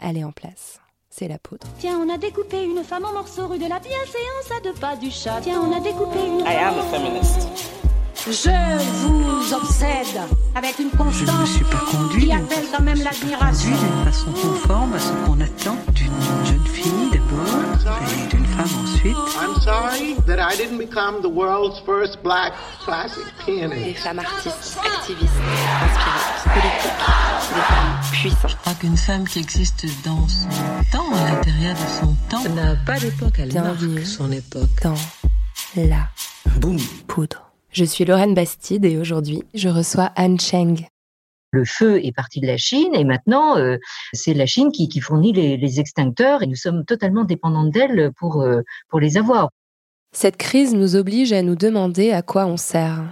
elle est en place. C'est la poudre. Tiens, on a découpé une femme en morceaux rue de la bienséance à deux pas du chat. Tiens, on a découpé une I am a feminist. Je vous obsède avec une constance suis pas qui appelle quand même l'admiration. d'une façon conforme à ce qu'on attend d'une jeune fille d'abord et d'une femme ensuite. I'm sorry that I didn't become the world's first black classic Des pianist. femmes artistes, activistes, inspirantes, politiques, des femmes puissantes. Je crois qu'une femme qui existe dans son temps, à l'intérieur de son temps, n'a pas d'époque, elle Bienvenue. marque son époque. dans la Boum poudre. Je suis Lorraine Bastide et aujourd'hui, je reçois Anne Cheng. Le feu est parti de la Chine et maintenant euh, c'est la Chine qui, fournit les, extincteurs et nous sommes totalement dépendants d'elle euh, pour les avoir. Cette crise nous oblige à nous demander à quoi on sert.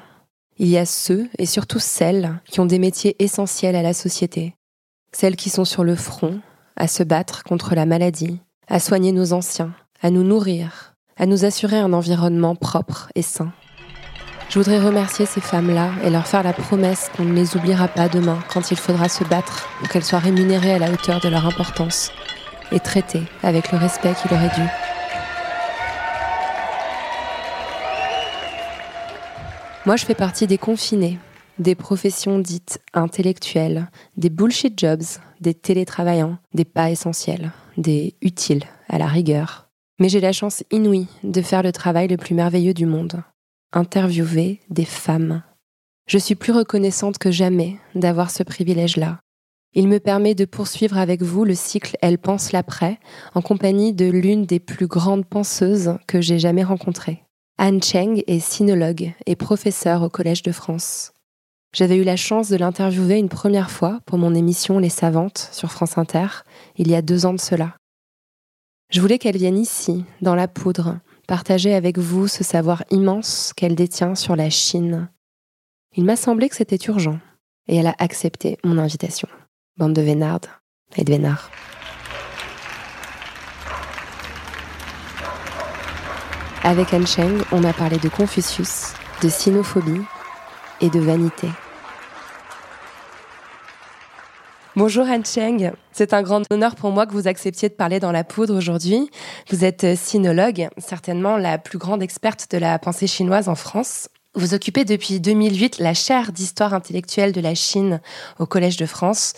Il y a ceux, et surtout celles, qui ont des métiers essentiels à la société. Celles qui sont sur le front, à se battre contre la maladie, à soigner nos anciens, à nous nourrir, à nous assurer un environnement propre et sain. Je voudrais remercier ces femmes-là et leur faire la promesse qu'on ne les oubliera pas demain quand il faudra se battre pour qu'elles soient rémunérées à la hauteur de leur importance et traitées avec le respect qui leur est dû. Moi, je fais partie des confinés, des professions dites intellectuelles, des bullshit jobs, des télétravaillants, des pas essentiels, des utiles à la rigueur. Mais j'ai la chance inouïe de faire le travail le plus merveilleux du monde. Interviewer des femmes. Je suis plus reconnaissante que jamais d'avoir ce privilège-là. Il me permet de poursuivre avec vous le cycle Elle pense l'après, en compagnie de l'une des plus grandes penseuses que j'ai jamais rencontrées. Anne Cheng est sinologue et professeure au Collège de France. J'avais eu la chance de l'interviewer une première fois pour mon émission Les Savantes sur France Inter, il y a deux ans de cela. Je voulais qu'elle vienne ici, dans la poudre, partager avec vous ce savoir immense qu'elle détient sur la Chine. Il m'a semblé que c'était urgent, et elle a accepté mon invitation. Bande de vénardes et de vénards. Avec Anne Cheng, on a parlé de Confucius, de sinophobie et de vanité. Bonjour Anne Cheng, c'est un grand honneur pour moi que vous acceptiez de parler dans la poudre aujourd'hui. Vous êtes sinologue, certainement la plus grande experte de la pensée chinoise en France. Vous occupez depuis 2008 la chaire d'histoire intellectuelle de la Chine au Collège de France.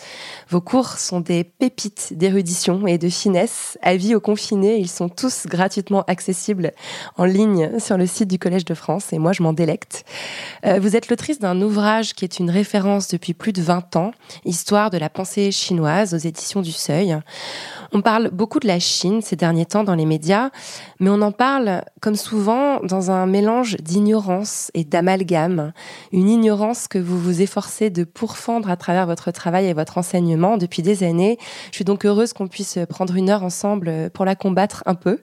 Vos cours sont des pépites d'érudition et de finesse. Avis aux confinés, ils sont tous gratuitement accessibles en ligne sur le site du Collège de France et moi je m'en délecte. Euh, vous êtes l'autrice d'un ouvrage qui est une référence depuis plus de 20 ans, Histoire de la pensée chinoise aux éditions du Seuil. On parle beaucoup de la Chine ces derniers temps dans les médias, mais on en parle, comme souvent, dans un mélange d'ignorance et d'amalgame. Une ignorance que vous vous efforcez de pourfendre à travers votre travail et votre enseignement depuis des années. Je suis donc heureuse qu'on puisse prendre une heure ensemble pour la combattre un peu.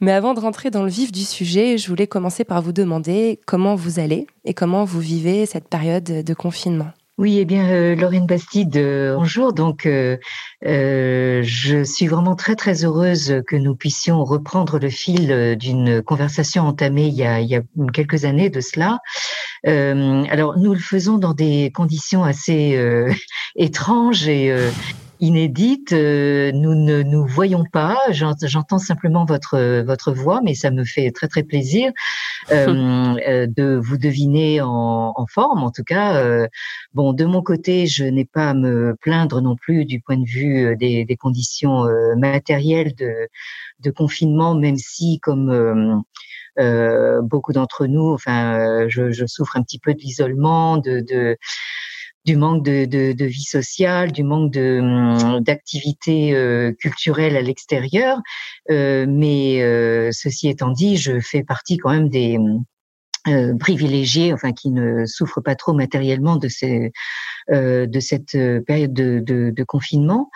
Mais avant de rentrer dans le vif du sujet, je voulais commencer par vous demander comment vous allez et comment vous vivez cette période de confinement. Oui, eh bien, euh, Lorraine Bastide, euh, bonjour. Donc, euh, euh, je suis vraiment très très heureuse que nous puissions reprendre le fil euh, d'une conversation entamée il y a, il y a quelques années de cela. Euh, alors, nous le faisons dans des conditions assez étranges et inédites. Euh, nous ne nous voyons pas. J'ent- J'entends simplement votre votre voix, mais ça me fait très très plaisir euh, euh, de vous deviner en, en forme. En tout cas, euh, bon, de mon côté, je n'ai pas à me plaindre non plus du point de vue euh, des, des conditions euh, matérielles de de confinement, même si comme euh, euh, beaucoup d'entre nous, enfin, je, je souffre un petit peu de l'isolement, de, de du manque de, de, de vie sociale, du manque de hum, d'activité euh, culturelle à l'extérieur. Euh, mais euh, ceci étant dit, je fais partie quand même des euh, privilégiés, enfin qui ne souffrent pas trop matériellement de ces euh, de cette période de, de, de confinement.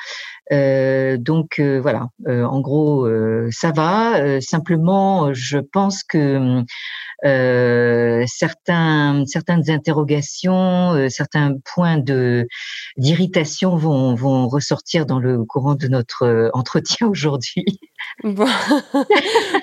Euh, donc euh, voilà, Euh, en gros, ça va. Simplement, je pense que certains, certaines interrogations, certains points de d'irritation vont, vont ressortir dans le courant de notre entretien aujourd'hui Bon.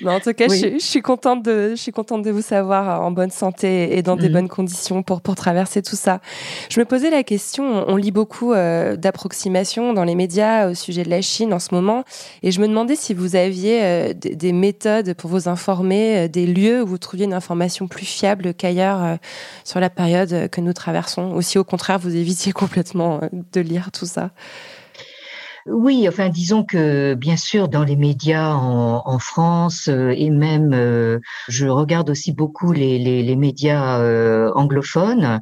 en tout cas, je, suis contente de, je suis contente de vous savoir en bonne santé et dans des mhm. bonnes conditions pour, pour traverser tout ça. Je me posais la question, on lit beaucoup euh, d'approximations dans les médias sujet de la Chine en ce moment, et je me demandais si vous aviez euh, des, méthodes pour vous informer, euh, des lieux où vous trouviez une information plus fiable qu'ailleurs sur la période que nous traversons, ou si au contraire vous évitiez complètement de lire tout ça. Oui, enfin, disons que bien sûr, dans les médias en, France euh, et même, euh, je regarde aussi beaucoup les, médias euh, anglophones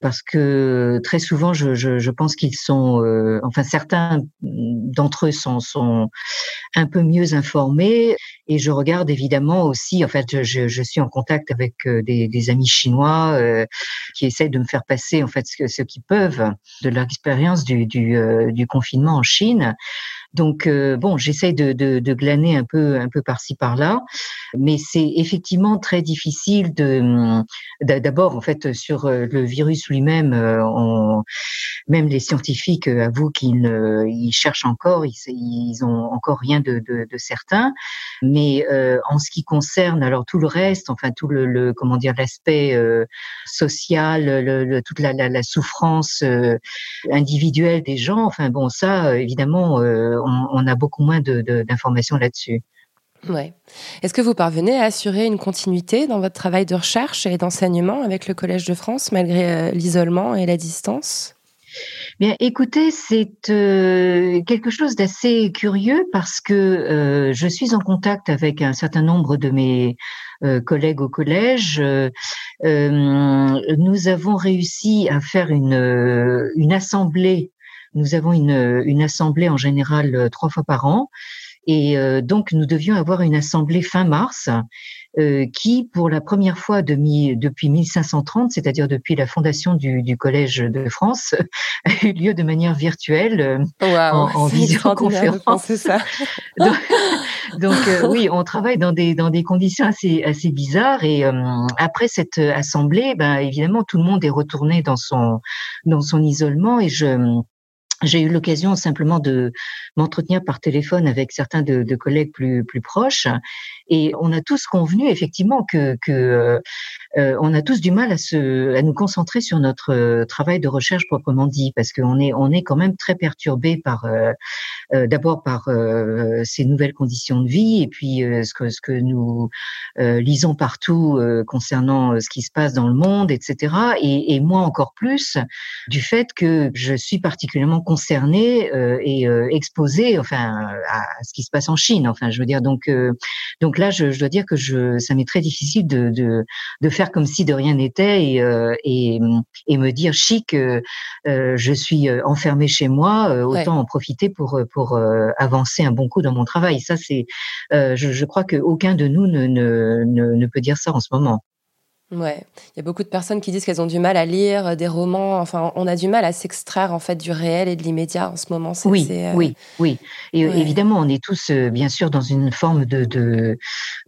parce que très souvent, je, je, je pense qu'ils sont, enfin, certains d'entre eux sont, sont un peu mieux informés. Et je regarde évidemment aussi, en fait, je, je suis en contact avec des, des amis chinois qui essayent de me faire passer en fait ce, ce qu'ils peuvent de leur expérience du, du, du confinement en Chine. Donc euh, bon, j'essaye de, de, glaner un peu, un peu par-ci par-là, mais c'est effectivement très difficile de. D'abord, en fait, sur euh, le virus lui-même, euh, même les scientifiques avouent qu'ils ils cherchent encore, ils, ont encore rien de, de, de certain. Mais en ce qui concerne alors tout le reste, enfin tout le, comment dire l'aspect social, le, toute la, la, la souffrance individuelle des gens, enfin bon, ça évidemment on, a beaucoup moins d'informations là-dessus. Ouais. Est-ce que vous parvenez à assurer une continuité dans votre travail de recherche et d'enseignement avec le Collège de France malgré euh, l'isolement et la distance? Bien, écoutez, c'est euh, quelque chose d'assez curieux parce que euh, je suis en contact avec un certain nombre de mes collègues au collège. nous avons réussi à faire une, une assemblée nous avons une, une assemblée en général euh, trois fois par an. Et euh, donc, nous devions avoir une assemblée fin mars euh, qui, pour la première fois de depuis 1530, c'est-à-dire depuis la fondation du, du, Collège de France, a eu lieu de manière virtuelle en, en visioconférence. C'est ça. donc, donc oui, on travaille dans des dans des conditions assez assez bizarres. Et après cette assemblée, ben évidemment, tout le monde est retourné dans son dans son isolement. Et je j'ai eu l'occasion simplement de m'entretenir par téléphone avec certains de, de, collègues plus, plus proches. Et on a tous convenu effectivement que, que euh, euh, on a tous du mal à se à nous concentrer sur notre euh, travail de recherche proprement dit parce qu'on est on est quand même très perturbé par d'abord par ces nouvelles conditions de vie et puis ce que ce que nous lisons partout concernant ce qui se passe dans le monde etc et, et moi encore plus du fait que je suis particulièrement concernée et exposée enfin à ce qui se passe en Chine enfin je veux dire donc donc là, je, dois dire que je, ça m'est très difficile de, de, de, faire comme si de rien n'était et, euh, et, et, me dire chic, euh, euh je suis euh, enfermé chez moi, euh, autant en profiter pour, pour avancer un bon coup dans mon travail. Ça, c'est, je, je, crois qu'aucun de nous ne, ne, ne peut dire ça en ce moment. Ouais, il y a beaucoup de personnes qui disent qu'elles ont du mal à lire euh, des romans. Enfin, on a du mal à s'extraire en fait du réel et de l'immédiat en ce moment. Oui, euh, oui, oui. Et euh, évidemment, on est tous bien sûr dans une forme de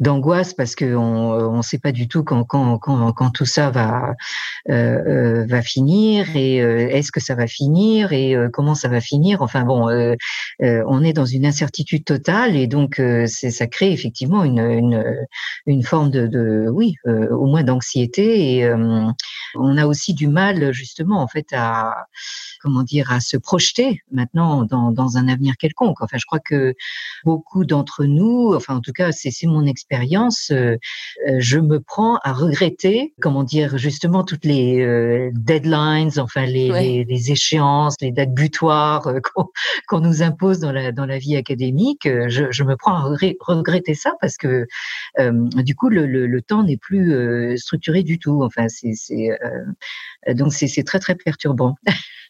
d'angoisse parce que on ne sait pas du tout quand quand quand, quand tout ça va euh, va finir et est-ce que ça va finir et comment ça va finir. Enfin bon, on est dans une incertitude totale et donc c'est ça crée effectivement une une une forme de, de oui au moins d'anxiété et euh, on a aussi du mal justement en fait à comment dire à se projeter maintenant dans, dans un avenir quelconque. Enfin, je crois que beaucoup d'entre nous, enfin en tout cas c'est mon expérience, euh, euh, je me prends à regretter comment dire justement toutes les deadlines, enfin les, les, échéances, les dates butoirs qu'on nous impose dans la dans la vie académique. Je, je me prends à regretter ça parce que du coup le, le, le temps n'est plus structuré du tout. Enfin, c'est euh, donc c'est très très perturbant.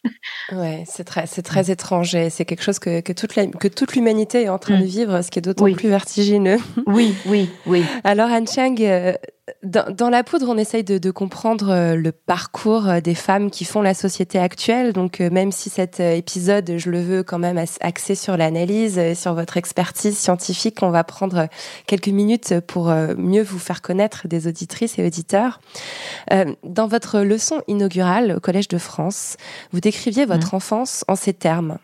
ouais, c'est très c'est très étrange c'est quelque chose que, que toute que toute l'humanité est en train de mm. vivre, ce qui est d'autant plus vertigineux. Oui, oui, oui. Alors Anne Chang, euh, dans, la poudre, on essaye de, comprendre euh, le parcours euh, des femmes qui font la société actuelle. Donc, même si cet épisode, je le veux quand même axé sur l'analyse, sur votre expertise scientifique, on va prendre quelques minutes pour mieux vous faire connaître des auditrices et auditeurs. Dans votre leçon inaugurale au Collège de France, vous décriviez votre mmh. enfance en ces termes.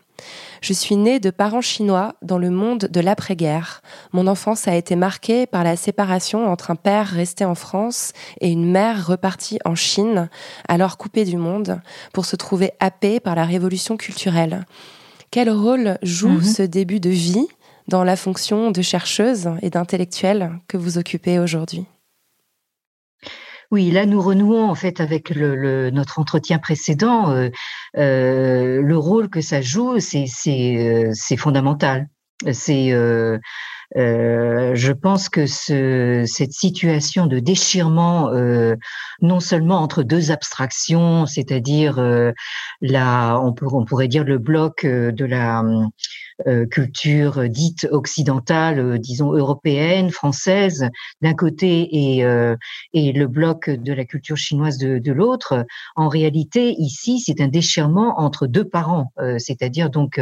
Je suis née de parents chinois dans le monde de l'après-guerre. Mon enfance a été marquée par la séparation entre un père resté en France et une mère repartie en Chine, alors coupée du monde, pour se trouver happée par la révolution culturelle. Quel rôle joue mhm. ce début de vie dans la fonction de chercheuse et d'intellectuelle que vous occupez aujourd'hui? Oui, là nous renouons en fait avec le, notre entretien précédent. Euh, euh, le rôle que ça joue, c'est euh, fondamental. Euh, je pense que ce, cette situation de déchirement, euh, non seulement entre deux abstractions, c'est-à-dire euh, la, on, pourrait dire le bloc de la culture dite occidentale, disons européenne, française, d'un côté, et, et le bloc de la culture chinoise de, de l'autre. En réalité, ici, c'est un déchirement entre deux parents, c'est-à-dire donc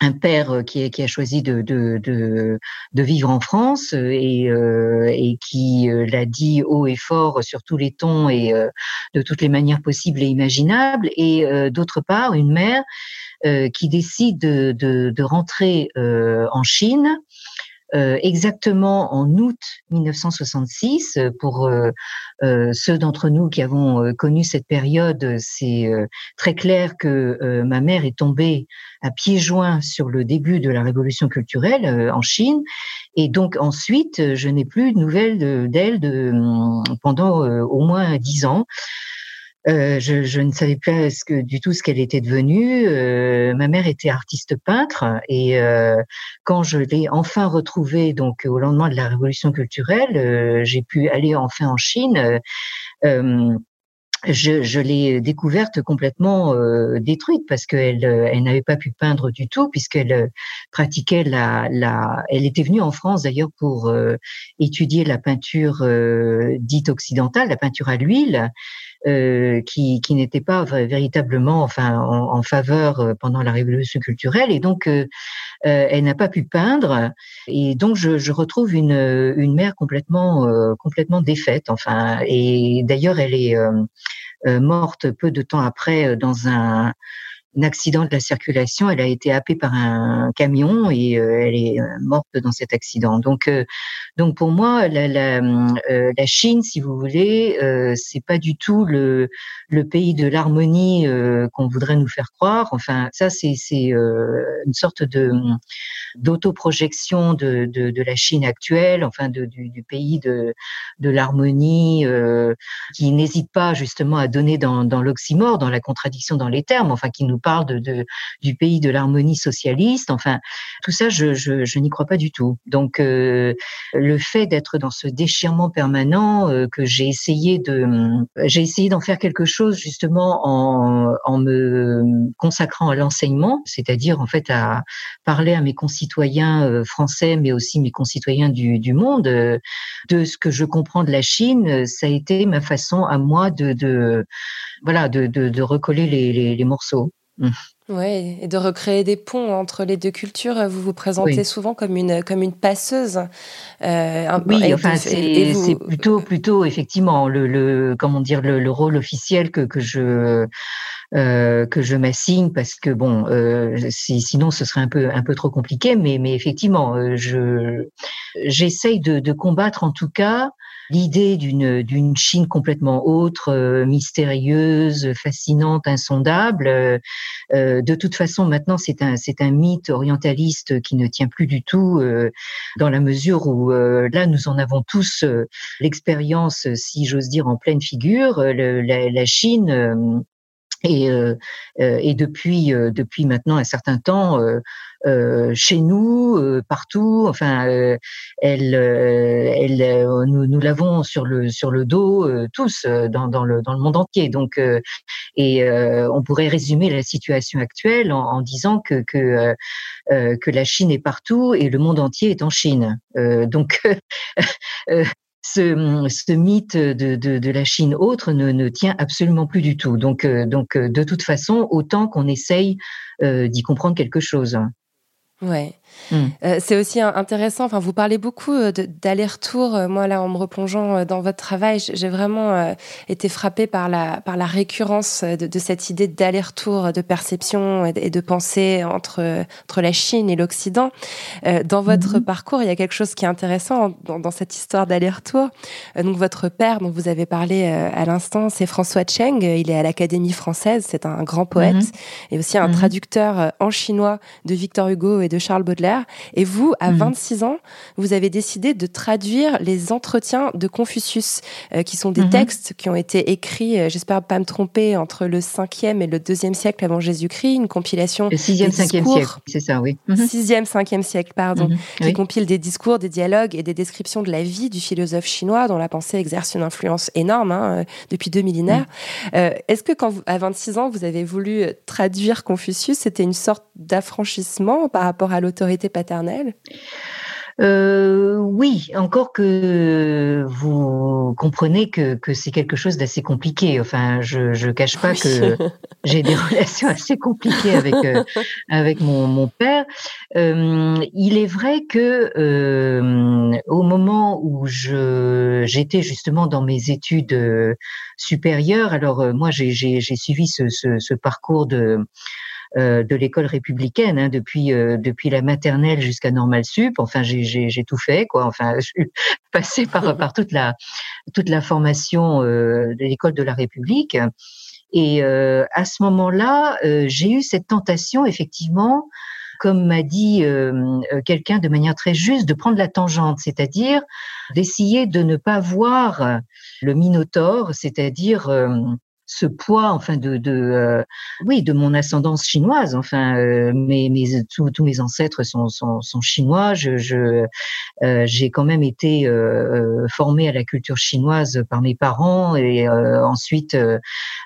un père euh, qui, a choisi de, vivre en France euh, et, euh, et qui l'a dit haut et fort sur tous les tons et de toutes les manières possibles et imaginables, et d'autre part une mère qui décide de, de rentrer en Chine euh, exactement en août 1966. Euh, pour euh, ceux d'entre nous qui avons connu cette période, c'est très clair que ma mère est tombée à pieds joints sur le début de la révolution culturelle en Chine. Et donc ensuite, je n'ai plus de nouvelles d'elle de, pendant au moins dix ans. Euh, je, je, ne savais pas ce que, du tout ce qu'elle était devenue. Euh, ma mère était artiste peintre et euh, quand je l'ai enfin retrouvée, donc au lendemain de la révolution culturelle, euh, j'ai pu aller enfin en Chine. Euh, je, je l'ai découverte complètement détruite parce qu'elle elle, n'avait pas pu peindre du tout puisqu'elle pratiquait la, la elle était venue en France d'ailleurs pour étudier la peinture dite occidentale la peinture à l'huile euh, qui, qui n'était pas véritablement enfin en, en, faveur euh, pendant la révolution culturelle. Et donc euh, elle n'a pas pu peindre. Et donc je, je retrouve une, une mère complètement complètement défaite enfin. Et d'ailleurs elle est morte peu de temps après dans un un accident de la circulation. Elle a été happée par un camion et euh, elle est euh, morte dans cet accident. Donc, euh, donc pour moi, la, la, la, Chine, si vous voulez, c'est pas du tout le, le pays de l'harmonie qu'on voudrait nous faire croire. Enfin, ça, c'est une sorte de d'autoprojection de, de, de, la Chine actuelle, enfin du, du, pays de, de l'harmonie, qui n'hésite pas justement à donner dans, dans l'oxymore, dans la contradiction dans les termes, enfin qui nous parle de, du pays de l'harmonie socialiste. Enfin, tout ça, je, je, n'y crois pas du tout. Donc, euh, le fait d'être dans ce déchirement permanent, euh, que j'ai essayé de, j'ai essayé d'en faire quelque chose justement en, en me consacrant à l'enseignement, c'est-à-dire en fait à parler à mes concitoyens euh, français, mais aussi mes concitoyens du, du monde, de ce que je comprends de la Chine. Ça a été ma façon à moi de, de voilà, de, de, de recoller les, les morceaux. Mmh. Oui, et de recréer des ponts entre les deux cultures. Vous vous présentez souvent comme une comme une passeuse. Euh, oui, enfin c'est plutôt plutôt effectivement le, le comment dire le, le, rôle officiel que que je euh, que je m'assigne parce que bon euh, si, sinon ce serait un peu un peu trop compliqué. Mais mais effectivement euh, je j'essaye de, de combattre en tout cas l'idée d'une d'une Chine complètement autre, euh, mystérieuse, fascinante, insondable. Euh, euh, de toute façon, maintenant, c'est un c'est un mythe orientaliste qui ne tient plus du tout, dans la mesure où là, nous en avons tous l'expérience, si j'ose dire, en pleine figure. la, la, Chine et, euh, et depuis depuis maintenant un certain temps, euh, chez nous, euh, partout. Enfin, euh, elle, elle, nous, nous l'avons sur le sur le dos tous dans, dans le dans le monde entier. Donc, et on pourrait résumer la situation actuelle en, en disant que que que la Chine est partout et le monde entier est en Chine. donc ce, ce, mythe de, de, de, la Chine autre ne, ne, tient absolument plus du tout. Donc, donc de toute façon, autant qu'on essaye d'y comprendre quelque chose. Ouais. Mm. Euh, c'est aussi intéressant. Enfin, vous parlez beaucoup euh, d'aller-retour. Euh, moi, là, en me replongeant dans votre travail, j'ai vraiment été frappée par la par la récurrence de, cette idée d'aller-retour, de perception et de, pensée entre entre la Chine et l'Occident. dans votre mm-hmm. parcours, il y a quelque chose qui est intéressant dans, cette histoire d'aller-retour. donc, votre père, dont vous avez parlé à l'instant, c'est François Cheng. Il est à l'Académie française. C'est un grand poète mm-hmm. et aussi un mm-hmm. traducteur en chinois de Victor Hugo et de Charles Baudelaire. Et vous, à 26 mhm. ans, vous avez décidé de traduire les entretiens de Confucius, euh, qui sont des mhm. textes qui ont été écrits, euh, j'espère pas me tromper, entre le 5e et le 2e siècle avant Jésus-Christ, une compilation. Le 6e, 5e siècle, c'est ça, oui. 6e, mhm. 5e siècle, pardon, qui compile des discours, des dialogues et des descriptions de la vie du philosophe chinois, dont la pensée exerce une influence énorme hein, euh, depuis deux millénaires. Est-ce que quand, à 26 ans, vous avez voulu traduire Confucius, c'était une sorte d'affranchissement par rapport à l'autorité paternelle euh, oui, encore que vous comprenez que, que c'est quelque chose d'assez compliqué. Enfin, je ne cache pas que j'ai des relations assez compliquées avec euh, avec mon, mon père. Euh, il est vrai que au moment où je j'étais justement dans mes études supérieures, alors moi j'ai suivi ce, ce, ce parcours de euh, de l'école républicaine hein, depuis euh, depuis la maternelle jusqu'à normal sup. Enfin, j'ai tout fait quoi. Enfin, je suis passée par par toute la toute la formation euh, de l'école de la République. Et à ce moment-là, j'ai eu cette tentation effectivement comme m'a dit quelqu'un de manière très juste, de prendre la tangente, c'est-à-dire d'essayer de ne pas voir le Minotaure, c'est-à-dire ce poids, enfin de, de euh, oui, de mon ascendance chinoise. Enfin, euh, mes, mes tous, tous mes ancêtres sont, sont, sont chinois. Je, euh, j'ai quand même été euh, formée à la culture chinoise par mes parents et ensuite,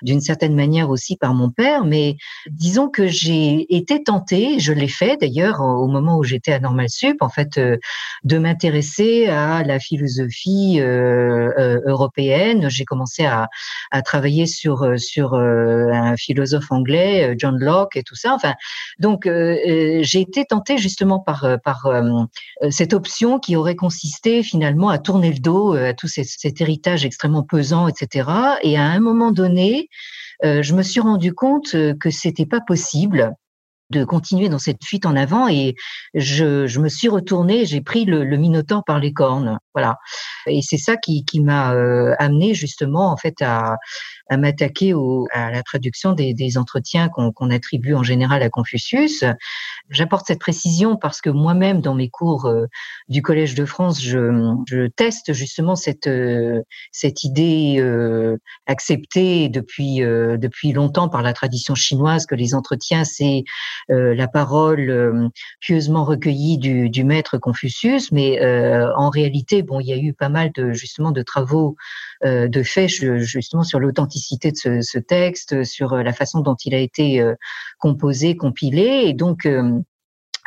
d'une certaine manière aussi par mon père. Mais disons que j'ai été tentée, je l'ai fait d'ailleurs au moment où j'étais à Normal Sup, en fait, de m'intéresser à la philosophie européenne. J'ai commencé à, à travailler sur sur euh, un philosophe anglais, euh, John Locke et tout ça. Enfin, donc euh, j'ai été tentée justement par par cette option qui aurait consisté finalement à tourner le dos à tout cet héritage extrêmement pesant, etc. Et à un moment donné, je me suis rendu compte que c'était pas possible de continuer dans cette fuite en avant et je, je me suis retournée, j'ai pris le, le, Minotaure par les cornes, voilà. Et c'est ça qui, qui m'a euh, amené justement en fait à, à m'attaquer à la traduction des, des entretiens qu'on attribue en général à Confucius. J'apporte cette précision parce que moi-même dans mes cours euh, du Collège de France, je, je teste justement cette euh, cette idée euh, acceptée depuis depuis longtemps par la tradition chinoise que les entretiens c'est euh, la parole euh, pieusement recueillie du, du, maître Confucius, mais euh, en réalité, bon, il y a eu pas mal de justement de travaux de fait justement sur l'authenticité de ce, ce, texte, sur la façon dont il a été composé, compilé, et donc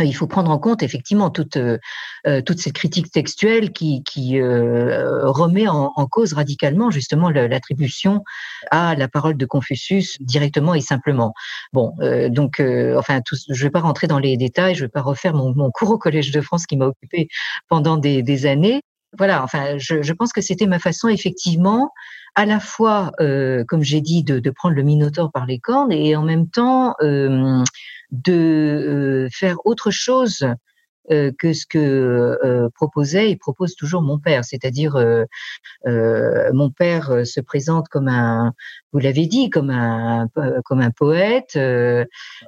il faut prendre en compte effectivement toute euh, euh, toute cette critique textuelle qui, qui euh, remet en, cause radicalement justement l'attribution à la parole de Confucius directement et simplement. Bon, donc enfin, je vais pas rentrer dans les détails, je vais pas refaire mon, cours au Collège de France qui m'a occupé pendant des années. Voilà, enfin, je, pense que c'était ma façon effectivement à la fois, euh, comme j'ai dit, de, de, prendre le Minotaure par les cornes et en même temps euh, de euh, faire autre chose euh, que ce que euh, proposait et propose toujours mon père. C'est-à-dire, euh, mon père se présente comme un, vous l'avez dit, comme un comme un poète.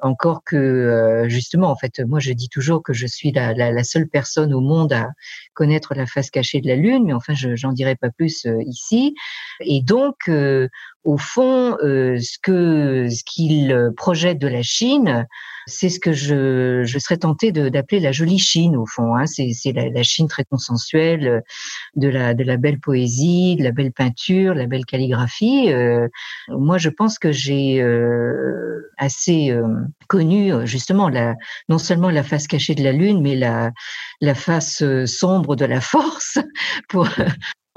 encore que justement, en fait, moi je dis toujours que je suis la, seule personne au monde à connaître la face cachée de la lune, mais enfin, je j'en dirai pas plus ici. Et donc, au fond, ce que ce qu'il projette de la Chine c'est ce que je, je serais tentée d'appeler la jolie Chine au fond. Hein. C'est la, la, Chine très consensuelle, euh, de la, de la belle poésie, de la belle peinture, la belle calligraphie. Euh, moi, je pense que j'ai euh, assez connu justement la, non seulement la face cachée de la lune, mais la, la face sombre de la force pour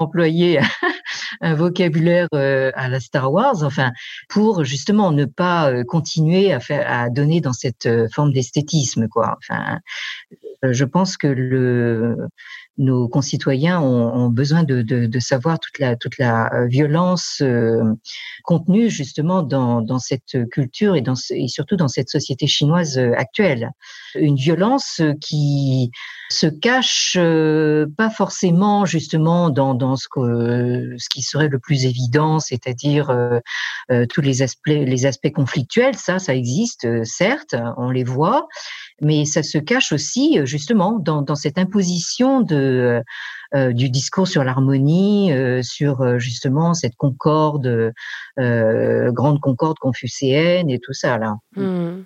employer un vocabulaire à la Star Wars, enfin, pour justement ne pas continuer à faire, à donner dans cette forme d'esthétisme, quoi. Enfin, je pense que le, nos concitoyens ont, besoin de, de, savoir toute la, toute la euh, violence euh, contenue justement dans, dans cette culture et, dans, et surtout dans cette société chinoise euh, actuelle. Une violence qui se cache pas forcément justement dans, dans ce, que, ce qui serait le plus évident, c'est-à-dire tous les aspects, les aspects conflictuels. Ça, ça existe, certes, on les voit, mais ça se cache aussi justement dans, dans cette imposition de euh, du discours sur l'harmonie, euh, sur euh, justement cette concorde, grande concorde confucéenne et tout ça là. Hmm.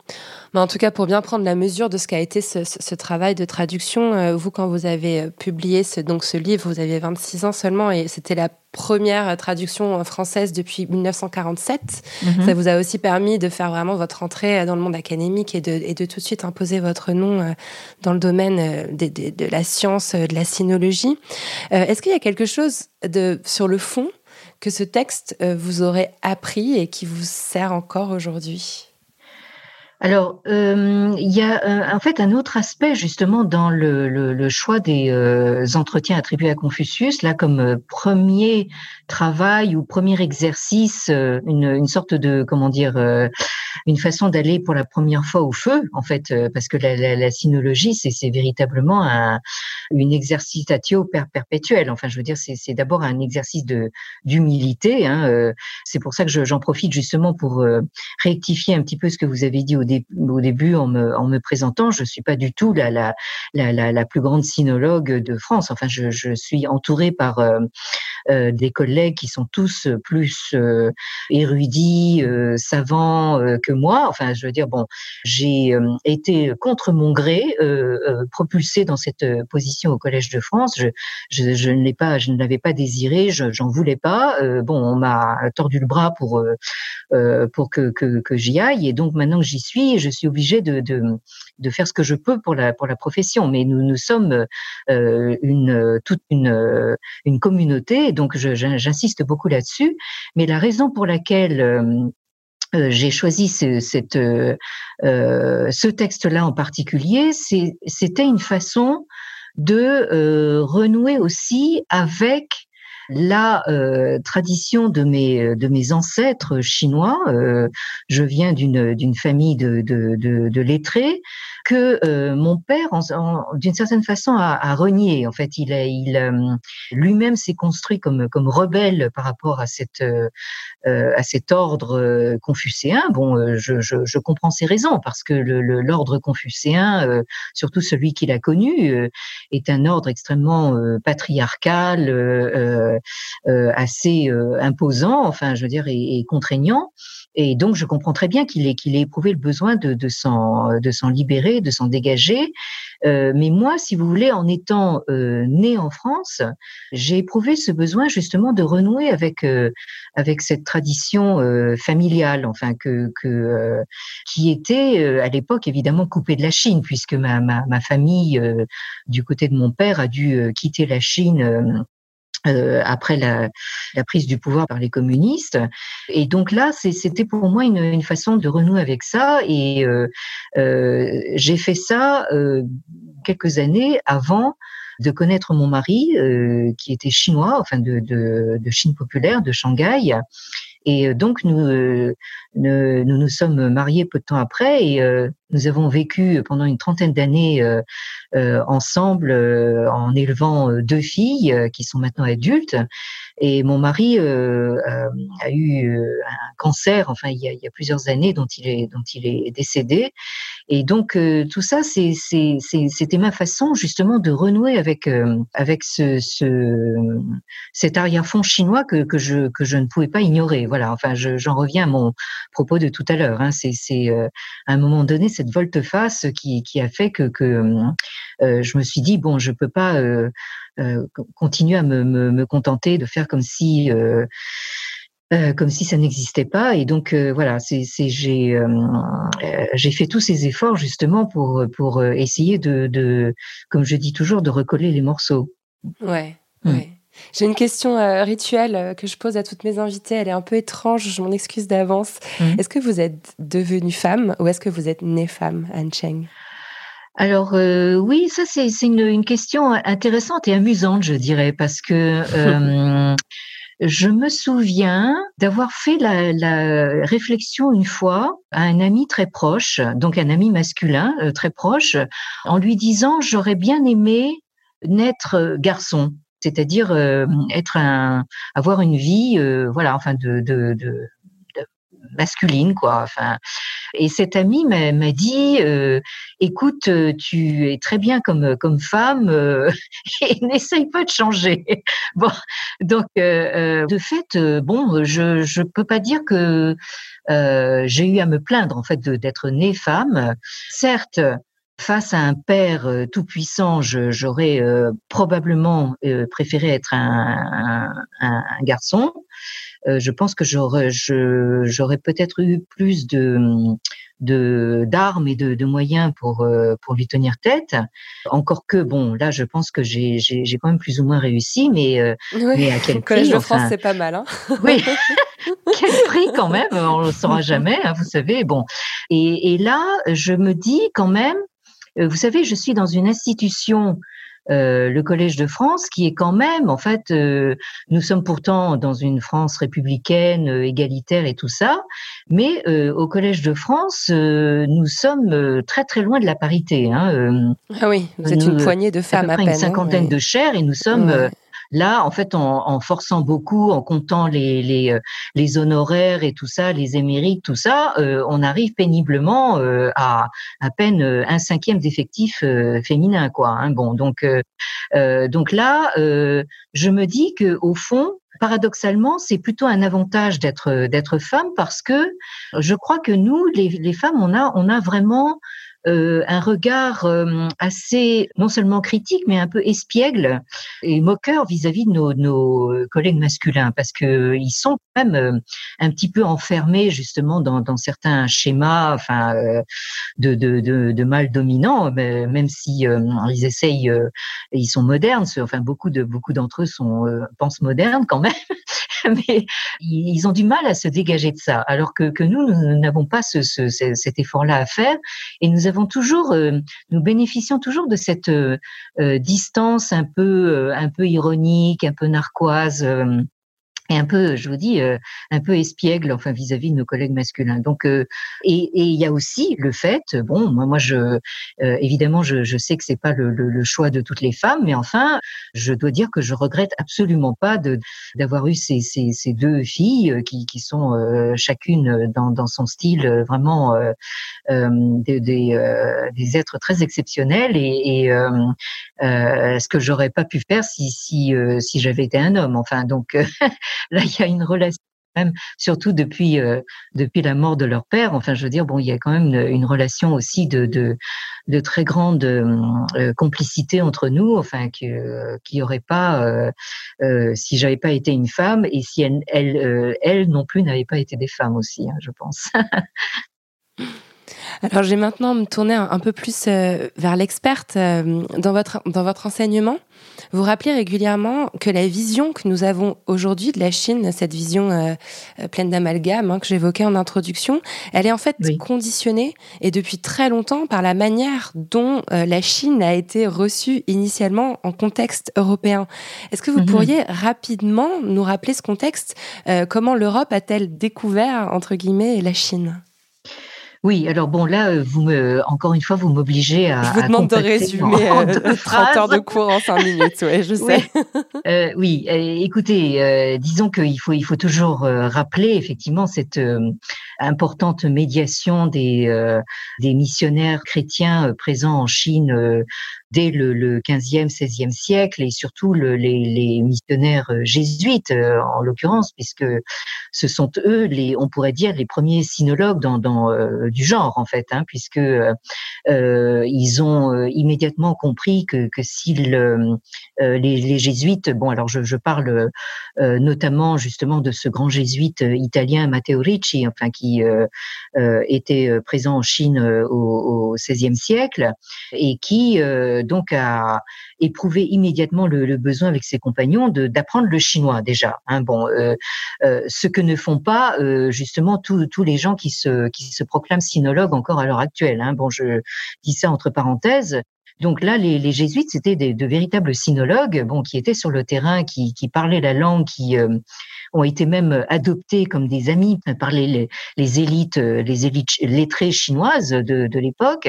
Mais en tout cas, pour bien prendre la mesure de ce qu'a été ce, travail de traduction, vous, quand vous avez publié ce, donc ce livre, vous aviez 26 ans seulement et c'était la première traduction française depuis 1947. Mhm. Ça vous a aussi permis de faire vraiment votre entrée dans le monde académique et de, et de tout de suite imposer votre nom dans le domaine de, de la science, de la sinologie. Euh, est-ce qu'il y a quelque chose sur le fond que ce texte euh, vous aurait appris et qui vous sert encore aujourd'hui? Alors, euh, il y a en fait un autre aspect justement dans le, choix des entretiens attribués à Confucius, là comme premier travail ou premier exercice, une, une sorte de comment dire une façon d'aller pour la première fois au feu, en fait, euh, parce que la, la, la sinologie, c'est véritablement un, une exercitatio perpétuelle. Enfin, je veux dire, c'est d'abord un exercice d'humilité. Hein. Euh, c'est pour ça que j'en profite justement pour euh, rectifier un petit peu ce que vous avez dit au, au début en me, en me présentant. Je suis pas du tout la, la, la, plus grande sinologue de France. Enfin, je, suis entourée par euh, des collègues qui sont tous plus érudits, savants que moi. Enfin, je veux dire, bon, j'ai euh, été contre mon gré euh, euh, propulsée dans cette position au Collège de France. Je, je, je ne l'ai pas, je ne l'avais pas désiré, j'en voulais pas. bon, on m'a tordu le bras pour pour que que, que j'y aille, et donc maintenant que j'y suis, je suis obligée de, faire ce que je peux pour la pour la profession. Mais nous sommes une toute une communauté, donc j'insiste beaucoup là-dessus. Mais la raison pour laquelle euh, j'ai choisi ce, cette, euh, euh, ce texte-là en particulier, c'était une façon de renouer aussi avec la tradition de mes de mes ancêtres chinois. je viens d'une d'une famille de, de, de, de lettrés que euh, mon père, d'une certaine façon, a, a, renié. En fait, il, a, il euh, lui-même s'est construit comme comme rebelle par rapport à cette euh, à cet ordre confucéen. Bon, je, je, je, comprends ses raisons parce que l'ordre le, confucéen, surtout celui qu'il a connu, est un ordre extrêmement patriarcal, assez imposant. Enfin, je veux dire, et, et contraignant. Et donc, je comprends très bien qu'il ait, qu'il ait éprouvé le besoin de, de s'en, de s'en libérer, de s'en dégager. Euh, mais moi, si vous voulez, en étant euh, né en France, j'ai éprouvé ce besoin justement de renouer avec euh, avec cette tradition euh, familiale, enfin que, que euh, qui était à l'époque évidemment coupée de la Chine, puisque ma ma, ma famille du côté de mon père a dû quitter la Chine euh, après la, la, prise du pouvoir par les communistes. Et donc là, c'était pour moi une, une, façon de renouer avec ça. Et euh, euh, j'ai fait ça euh, quelques années avant de connaître mon mari, euh, qui était chinois, enfin de, de, de, Chine populaire, de Shanghai. Et donc nous, nous, nous sommes mariés peu de temps après et nous avons vécu pendant une trentaine d'années euh, ensemble euh, en élevant euh, deux filles qui sont maintenant adultes. Et mon mari a eu un cancer, enfin il y, a, il y, a, plusieurs années, dont il est dont il est décédé. Et donc tout ça, c'est c'était ma façon justement de renouer avec avec ce, ce cet arrière-fond chinois que, que je que je ne pouvais pas ignorer. Voilà. Enfin, j'en reviens à mon propos de tout à l'heure. Hein. C'est à un moment donné cette volte-face qui qui a fait que que euh, je me suis dit bon, je peux pas euh, euh, continuer à me, me, me, contenter de faire comme si euh, comme si ça n'existait pas. Et donc voilà, c'est, j'ai euh, j'ai fait tous ces efforts justement pour pour essayer de, de, comme je dis toujours, de recoller les morceaux. Ouais. Mmh. ouais. J'ai une question rituelle que je pose à toutes mes invitées. Elle est un peu étrange, je m'en excuse d'avance. Mmh. Est-ce que vous êtes devenue femme ou est-ce que vous êtes née femme, Anne Cheng? Alors euh, oui, ça c'est une, une, question intéressante et amusante, je dirais, parce que euh, je me souviens d'avoir fait la, la, réflexion une fois à un ami très proche, donc un ami masculin euh, très proche, en lui disant j'aurais bien aimé naître garçon c'est-à-dire être un, avoir une vie, voilà, enfin de, de, de, masculine, quoi. Enfin, et cet ami m'a dit, euh, écoute, euh, tu es très bien comme comme femme, euh, et n'essaye pas de changer. bon, donc de fait, bon, je je peux pas dire que j'ai eu à me plaindre en fait d'être née femme. Certes, face à un père tout puissant, j'aurais probablement préféré être un, un, un garçon. Euh, je pense que j'aurais, peut-être eu plus de de d'armes et de, de, moyens pour euh, pour lui tenir tête. Encore que bon, là, je pense que j'ai quand même plus ou moins réussi, mais euh, mais à quel prix Collège de France, c'est pas mal, hein Oui. quel prix quand même On le saura jamais, hein, vous savez. Bon, et, et là, je me dis quand même, vous savez, je suis dans une institution euh, le Collège de France, qui est quand même, en fait, euh, nous sommes pourtant dans une France républicaine, euh, égalitaire et tout ça, mais au Collège de France, nous sommes très très loin de la parité. Hein, ah oui, vous êtes une poignée de femmes à, peine. Une hein, cinquantaine de chairs et nous sommes Là, en fait, en, forçant beaucoup, en comptant euh, les, honoraires et tout ça, les émérites, tout ça, euh, on arrive péniblement euh, à à peine un cinquième d'effectifs féminins, quoi. Hein. Bon, donc donc là, je me dis que au fond, paradoxalement, c'est plutôt un avantage d'être d'être femme parce que je crois que nous, les, les femmes, on a on a vraiment euh, un regard euh, assez non seulement critique mais un peu espiègle et moqueur vis-à-vis de nos, nos, collègues masculins. Parce que ils sont quand même euh, un petit peu enfermés justement dans, dans certains schémas enfin de, de, de, de mal dominant même si ils essayent ils sont modernes enfin beaucoup de beaucoup d'entre eux sont pensent modernes quand même mais ils ont du mal à se dégager de ça alors que, que nous nous n'avons pas ce, ce, cet effort là à faire. Et nous avons toujours, euh, nous bénéficions toujours de cette euh, euh, distance un peu, un peu ironique, un peu narquoise et un peu, je vous dis, euh, un peu espiègle, enfin vis-à-vis de nos collègues masculins. Donc, euh, et il y a aussi le fait, bon, moi, moi, je, euh, évidemment, je, je, sais que c'est pas le, le, le, choix de toutes les femmes, mais enfin, je dois dire que je regrette absolument pas d'avoir eu ces, ces, ces, deux filles qui, qui sont chacune dans, dans son style vraiment des, des, des, êtres très exceptionnels et, et ce que j'aurais pas pu faire si si si j'avais été un homme. Enfin, donc là, il y a une relation même, surtout depuis euh, depuis la mort de leur père. Enfin, je veux dire, bon, il y a quand même une, relation aussi de de, de très grande euh, complicité entre nous. Enfin, que qui aurait pas euh, si j'avais pas été une femme et si elle elle, elle non plus n'avait pas été des femmes aussi, hein, je pense. Alors, je vais maintenant me tourner un, peu plus euh, vers l'experte euh, dans votre dans votre enseignement. Vous rappelez régulièrement que la vision que nous avons aujourd'hui de la Chine, cette vision euh, pleine d'amalgame hein, que j'évoquais en introduction, elle est en fait conditionnée et depuis très longtemps par la manière dont la Chine a été reçue initialement en contexte européen. Est-ce que vous mhm. pourriez rapidement nous rappeler ce contexte Comment l'Europe a-t-elle découvert entre guillemets la Chine? Oui, alors bon, là, euh, vous me, encore une fois, vous m'obligez à. Je vous demande de résumer 30 euh, heures de cours en 5 minutes, ouais, je sais. Euh, oui, écoutez, disons qu'il faut, il faut toujours rappeler effectivement cette importante médiation des, des missionnaires chrétiens présents en Chine dès le, le 15e, 16e siècle et surtout le, les, missionnaires euh, jésuites euh, en l'occurrence, puisque ce sont eux, on pourrait dire, les premiers sinologues dans, euh, du genre en fait, hein, puisque ils ont immédiatement compris que, que si les, jésuites, bon alors je, je parle notamment justement de ce grand jésuite italien Matteo Ricci, enfin qui était présent en Chine au, au XVIe siècle et qui donc a éprouvé immédiatement le, besoin avec ses compagnons d'apprendre le chinois déjà. Hein, bon, euh, euh, ce que ne font pas euh, justement tous les gens qui se qui se proclament sinologues encore à l'heure actuelle. Hein. Bon, je dis ça entre parenthèses. Donc là, les, les jésuites, c'était de véritables sinologues, bon, qui étaient sur le terrain, qui, qui parlaient la langue, qui ont été même adoptés comme des amis par les, les, élites, les élites lettrées chinoises de, de l'époque,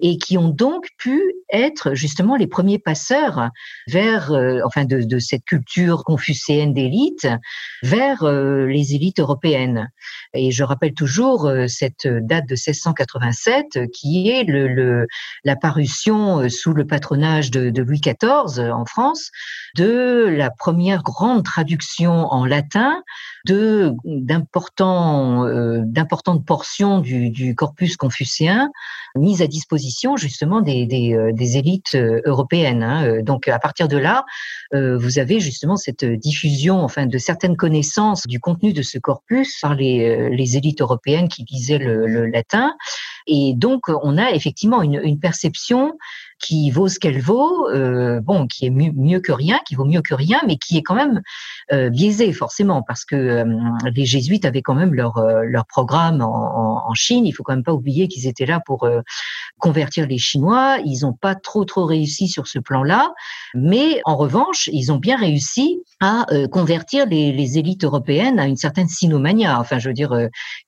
et qui ont donc pu être justement les premiers passeurs vers, euh, enfin, de, de, cette culture confucéenne d'élite vers euh, les élites européennes. Et je rappelle toujours euh, cette date de 1687 qui est le, le la parution sous le patronage de, Louis XIV en France de la première grande traduction en latin de euh, d'importantes portions du, corpus confucéen mises à disposition justement des, euh, élites euh, européennes. Hein. Donc à partir de là, vous avez justement cette diffusion enfin de certaines connaissances du contenu de ce corpus par les, élites européennes qui lisaient le latin. Et donc on a effectivement une, perception qui vaut ce qu'elle vaut, euh, bon, qui est mieux, que rien, qui vaut mieux que rien, mais qui est quand même euh, biaisée forcément parce que euh, les jésuites avaient quand même leur euh, leur programme en, en, Chine. Il faut quand même pas oublier qu'ils étaient là pour euh, convertir les Chinois. Ils n'ont pas trop trop réussi sur ce plan-là, mais en revanche, ils ont bien réussi à convertir les, les, élites européennes à une certaine sinomania. Enfin, je veux dire,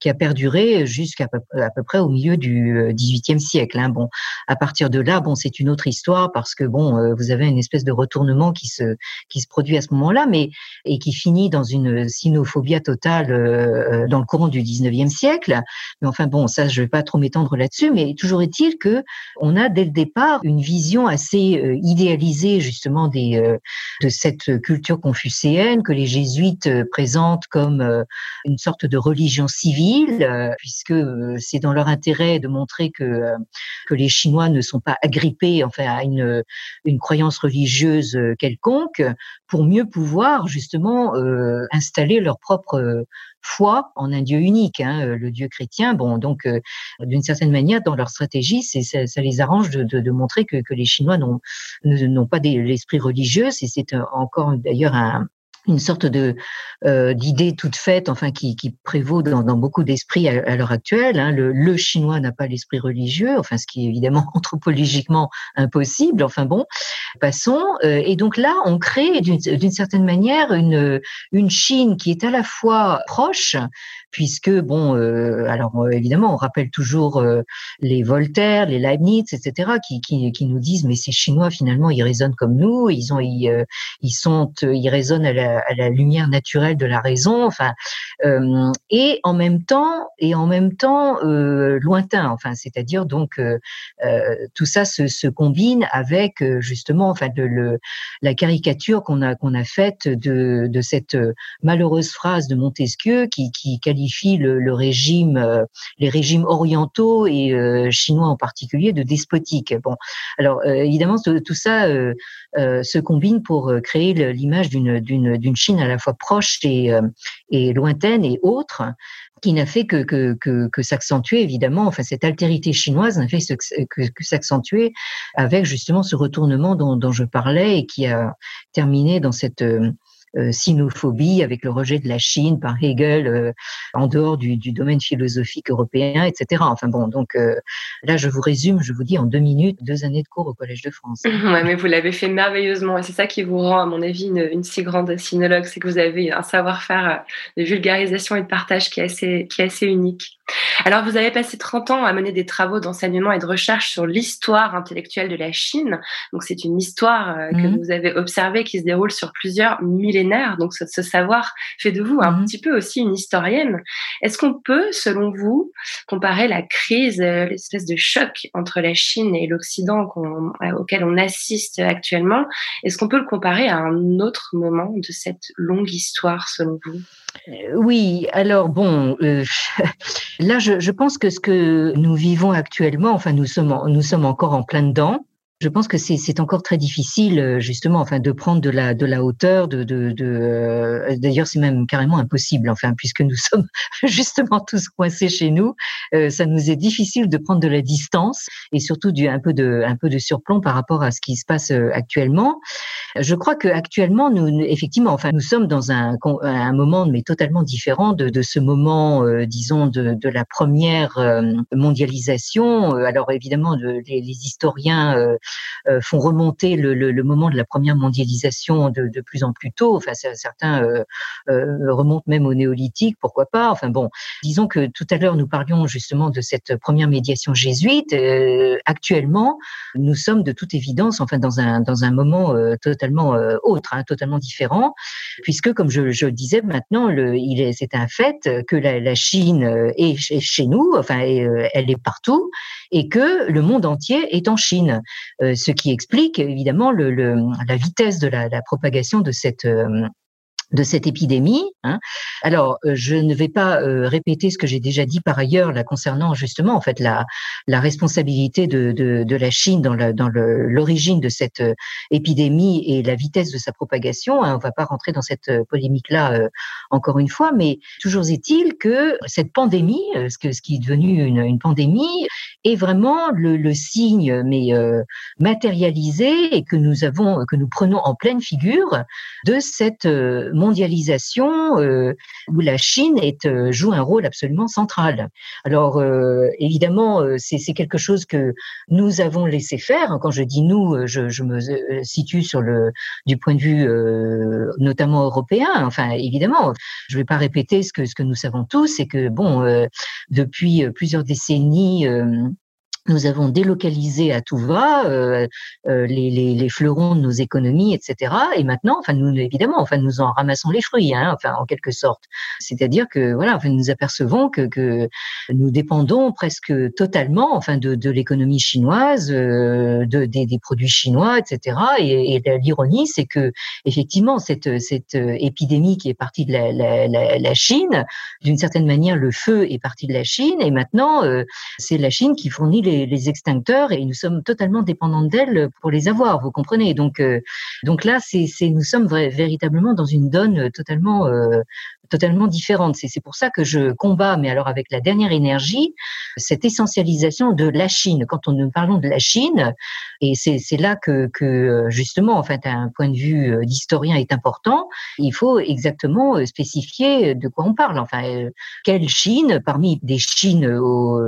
qui a perduré jusqu'à à peu près au milieu du XVIIIe siècle. Hein. Bon, à partir de là, bon, c'est une autre histoire parce que bon, vous avez une espèce de retournement qui se qui se produit à ce moment-là, mais et qui finit dans une sinophobie totale euh, dans le courant du 19e siècle. Mais enfin bon, ça je vais pas trop m'étendre là-dessus, mais toujours est-il que on a dès le départ une vision assez euh, idéalisée justement des euh, de cette culture confucéenne que les jésuites présentent comme une sorte de religion civile, puisque c'est dans leur intérêt de montrer que que les Chinois ne sont pas agrippés enfin à une croyance religieuse quelconque pour mieux pouvoir justement euh, installer leur propre euh, foi en un Dieu unique, hein, euh, le Dieu chrétien. Bon, donc d'une certaine manière, dans leur stratégie, ça, les arrange de, montrer que, que, les Chinois n'ont n'ont pas l'esprit religieux. Et c'est encore d'ailleurs un, une sorte de euh, d'idée toute faite, enfin qui, qui prévaut dans, dans beaucoup d'esprits à, l'heure actuelle. Hein. Le, le, chinois n'a pas l'esprit religieux, enfin ce qui est évidemment anthropologiquement impossible. Enfin bon, passons. Euh, et donc là, on crée d'une certaine manière une une Chine qui est à la fois proche, puisque bon, euh, alors euh, évidemment, on rappelle toujours euh, les Voltaire, les Leibniz, etc., qui, qui, qui, nous disent mais ces Chinois finalement ils raisonnent comme nous, ils ont ils, ils sont ils raisonnent à la, à la, lumière naturelle de la raison, enfin et en même temps et en même temps lointain, enfin c'est-à-dire donc tout ça se, se combine avec justement enfin de le la caricature qu'on a qu'on a faite de de cette malheureuse phrase de Montesquieu qui qui qualifie le, le régime, euh, les régimes orientaux et euh, chinois en particulier de despotiques. Bon, alors euh, évidemment tout, ça se combine pour créer l'image d'une d'une Chine à la fois proche et et lointaine et autre qui n'a fait que, que, que, que s'accentuer évidemment, enfin cette altérité chinoise n'a fait que, que s'accentuer avec justement ce retournement dont, dont, je parlais et qui a terminé dans cette euh, sinophobie, avec le rejet de la Chine par Hegel euh, en dehors du, du, domaine philosophique européen, etc. Enfin bon, donc euh, là, je vous résume, je vous dis en deux minutes, deux années de cours au Collège de France. Ouais, mais vous l'avez fait merveilleusement et c'est ça qui vous rend, à mon avis, une, une si grande sinologue, c'est que vous avez un savoir-faire de vulgarisation et de partage qui est assez, qui est assez unique. Alors, vous avez passé 30 ans à mener des travaux d'enseignement et de recherche sur l'histoire intellectuelle de la Chine. Donc, c'est une histoire que mmh. vous avez observée qui se déroule sur plusieurs millénaires donc ce, savoir fait de vous un mhm. petit peu aussi une historienne. Est-ce qu'on peut, selon vous, comparer la crise, euh, l'espèce de choc entre la Chine et l'Occident euh, auquel on assiste actuellement, est-ce qu'on peut le comparer à un autre moment de cette longue histoire, selon vous? Oui, alors bon, euh, là je, je, pense que ce que nous vivons actuellement, enfin nous sommes, nous sommes encore en plein dedans. Je pense que c'est encore très difficile, euh, justement, enfin, de prendre de la de la hauteur. De, de, de euh, d'ailleurs, c'est même carrément impossible, enfin, puisque nous sommes justement tous coincés chez nous. Euh, ça nous est difficile de prendre de la distance et surtout du un peu de un peu de surplomb par rapport à ce qui se passe actuellement. Je crois que actuellement, nous effectivement, enfin, nous sommes dans un un moment mais totalement différent de, de ce moment, disons, de, de la première mondialisation. Alors évidemment, les, les historiens euh, font remonter le, le, le, moment de la première mondialisation de, de plus en plus tôt. Enfin, certains euh, euh, remontent même au néolithique, pourquoi pas. Enfin bon, disons que tout à l'heure nous parlions justement de cette première médiation jésuite. actuellement, nous sommes de toute évidence, enfin dans un dans un moment totalement autre, hein, totalement différent, puisque comme je, je disais maintenant, le, il est c'est un fait que la, la Chine est, chez nous, enfin elle est partout, et que le monde entier est en Chine. Euh, ce qui explique évidemment le, le, la vitesse de la, la propagation de cette euh, de cette épidémie. Hein. Alors, euh, je ne vais pas euh, répéter ce que j'ai déjà dit par ailleurs là concernant justement en fait la, la responsabilité de, de, de la Chine dans, la, dans l'origine de cette euh, épidémie et la vitesse de sa propagation. Hein. On ne va pas rentrer dans cette polémique là encore une fois, mais toujours est-il que cette pandémie, ce, que, ce qui est devenu une, une pandémie, est vraiment le, le signe mais matérialisé et que nous avons que nous prenons en pleine figure de cette mondialisation euh, où la Chine est, euh, joue un rôle absolument central. Alors euh, évidemment, c'est quelque chose que nous avons laissé faire. Quand je dis nous, je, je me situe sur le du point de vue notamment européen. Enfin, évidemment, je ne vais pas répéter ce que ce que nous savons tous, c'est que bon, depuis plusieurs décennies, nous avons délocalisé à tout va euh, euh, les, les, les, fleurons de nos économies, etc. Et maintenant, enfin, nous évidemment, enfin, nous en ramassons les fruits, hein, enfin, en quelque sorte. C'est-à-dire que voilà, enfin, nous apercevons que, que nous dépendons presque totalement, enfin, de, de l'économie chinoise, euh, de, des, des, produits chinois, etc. Et, et l'ironie, c'est que effectivement, cette, cette épidémie qui est partie de la, la, la, la Chine, d'une certaine manière, le feu est parti de la Chine, et maintenant, euh, c'est la Chine qui fournit les les, extincteurs et nous sommes totalement dépendants d'elles pour les avoir, vous comprenez. Donc, euh, donc là, c'est, nous sommes véritablement dans une donne totalement, euh, totalement différente. C'est, pour ça que je combats, mais alors avec la dernière énergie, cette essentialisation de la Chine. Quand on nous parlons de la Chine, et c'est, là que, que justement, en fait, un point de vue euh, d'historien est important. Il faut exactement spécifier de quoi on parle. Enfin, quelle Chine parmi des Chines au,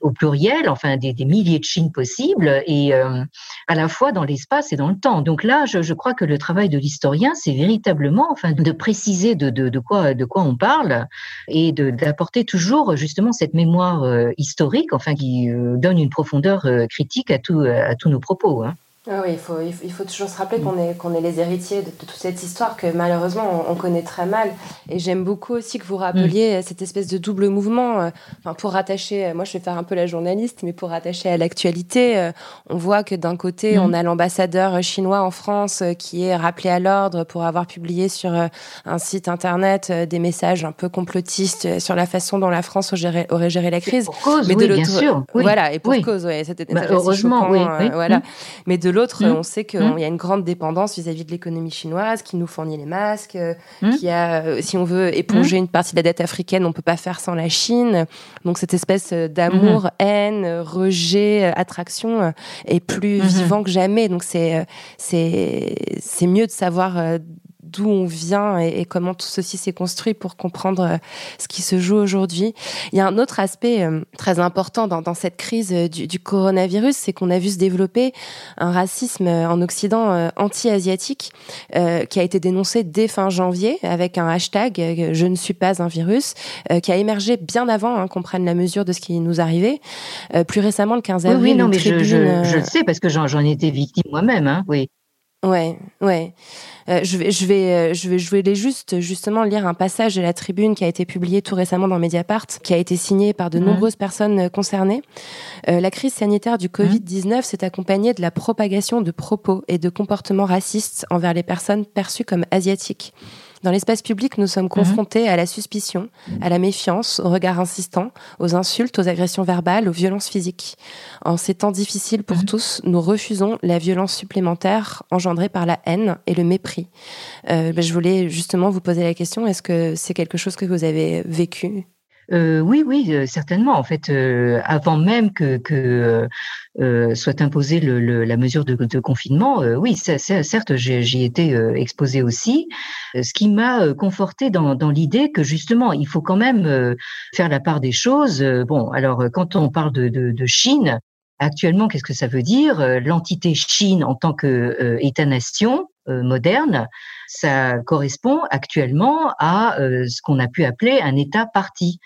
au pluriel, enfin des, des, milliers de Chines possibles, et euh, à la fois dans l'espace et dans le temps. Donc là, je, je crois que le travail de l'historien, c'est véritablement, enfin, de préciser de, de, de, quoi, de quoi on parle et d'apporter toujours justement cette mémoire euh, historique, enfin, qui euh, donne une profondeur critique à, tout, à tous nos propos. Hein. Ah oui, il faut, il faut toujours se rappeler qu'on est, qu'on est les héritiers de, toute cette histoire que malheureusement on, connaît très mal. Et j'aime beaucoup aussi que vous rappeliez mm. cette espèce de double mouvement. Euh, enfin, pour rattacher, euh, moi je vais faire un peu la journaliste, mais pour rattacher à l'actualité, euh, on voit que d'un côté mm. on a l'ambassadeur chinois en France qui est rappelé à l'ordre pour avoir publié sur un site internet des messages un peu complotistes sur la façon dont la France aurait géré, la crise. pour cause, mais de bien sûr. Voilà, et pour cause, ouais, c'était bah, heureusement, oui, Voilà. Mm. Mais de l'autre, mmh. on sait qu'il mmh. y a une grande dépendance vis-à-vis de l'économie chinoise qui nous fournit les masques, euh, mmh. qui a, euh, si on veut éponger une partie de la dette africaine, on peut pas faire sans la Chine. Donc cette espèce euh, d'amour, haine, rejet, attraction est plus vivant que jamais. Donc c'est c'est c'est mieux de savoir d'où on vient et, comment tout ceci s'est construit pour comprendre euh, ce qui se joue aujourd'hui. Il y a un autre aspect euh, très important dans, dans cette crise euh, du, du coronavirus, c'est qu'on a vu se développer un racisme en Occident anti-asiatique euh, qui a été dénoncé dès fin janvier avec un hashtag Je ne suis pas un virus, euh, qui a émergé bien avant hein, qu'on prenne la mesure de ce qui nous arrivait. Euh, plus récemment, le 15 avril, oui, oui non, mais je, je, je, le sais parce que j'en étais victime moi-même. Hein, oui. Ouais, ouais. Euh, je vais, je vais, euh, je vais, je vais juste justement lire un passage de la tribune qui a été publié tout récemment dans Mediapart, qui a été signé par de mmh. nombreuses personnes euh, concernées. Euh, la crise sanitaire du Covid-19 s'est accompagnée de la propagation de propos et de comportements racistes envers les personnes perçues comme asiatiques. Dans l'espace public, nous sommes confrontés à la suspicion, à la méfiance, au regard insistant, aux insultes, aux agressions verbales, aux violences physiques. En ces temps difficiles pour tous, nous refusons la violence supplémentaire engendrée par la haine et le mépris. Euh, ben, je voulais justement vous poser la question, est-ce que c'est quelque chose que vous avez vécu euh, oui, oui, euh, certainement. En fait, euh, avant même que, que euh, soit imposée le, la mesure de, de confinement, oui, ça, certes, j'y étais exposé aussi. Ce qui m'a conforté dans, dans l'idée que justement, il faut quand même faire la part des choses. Bon, alors quand on parle de, de, de Chine, actuellement, qu'est-ce que ça veut dire? L'entité Chine en tant que État-nation moderne, ça correspond actuellement à ce qu'on a pu appeler un État parti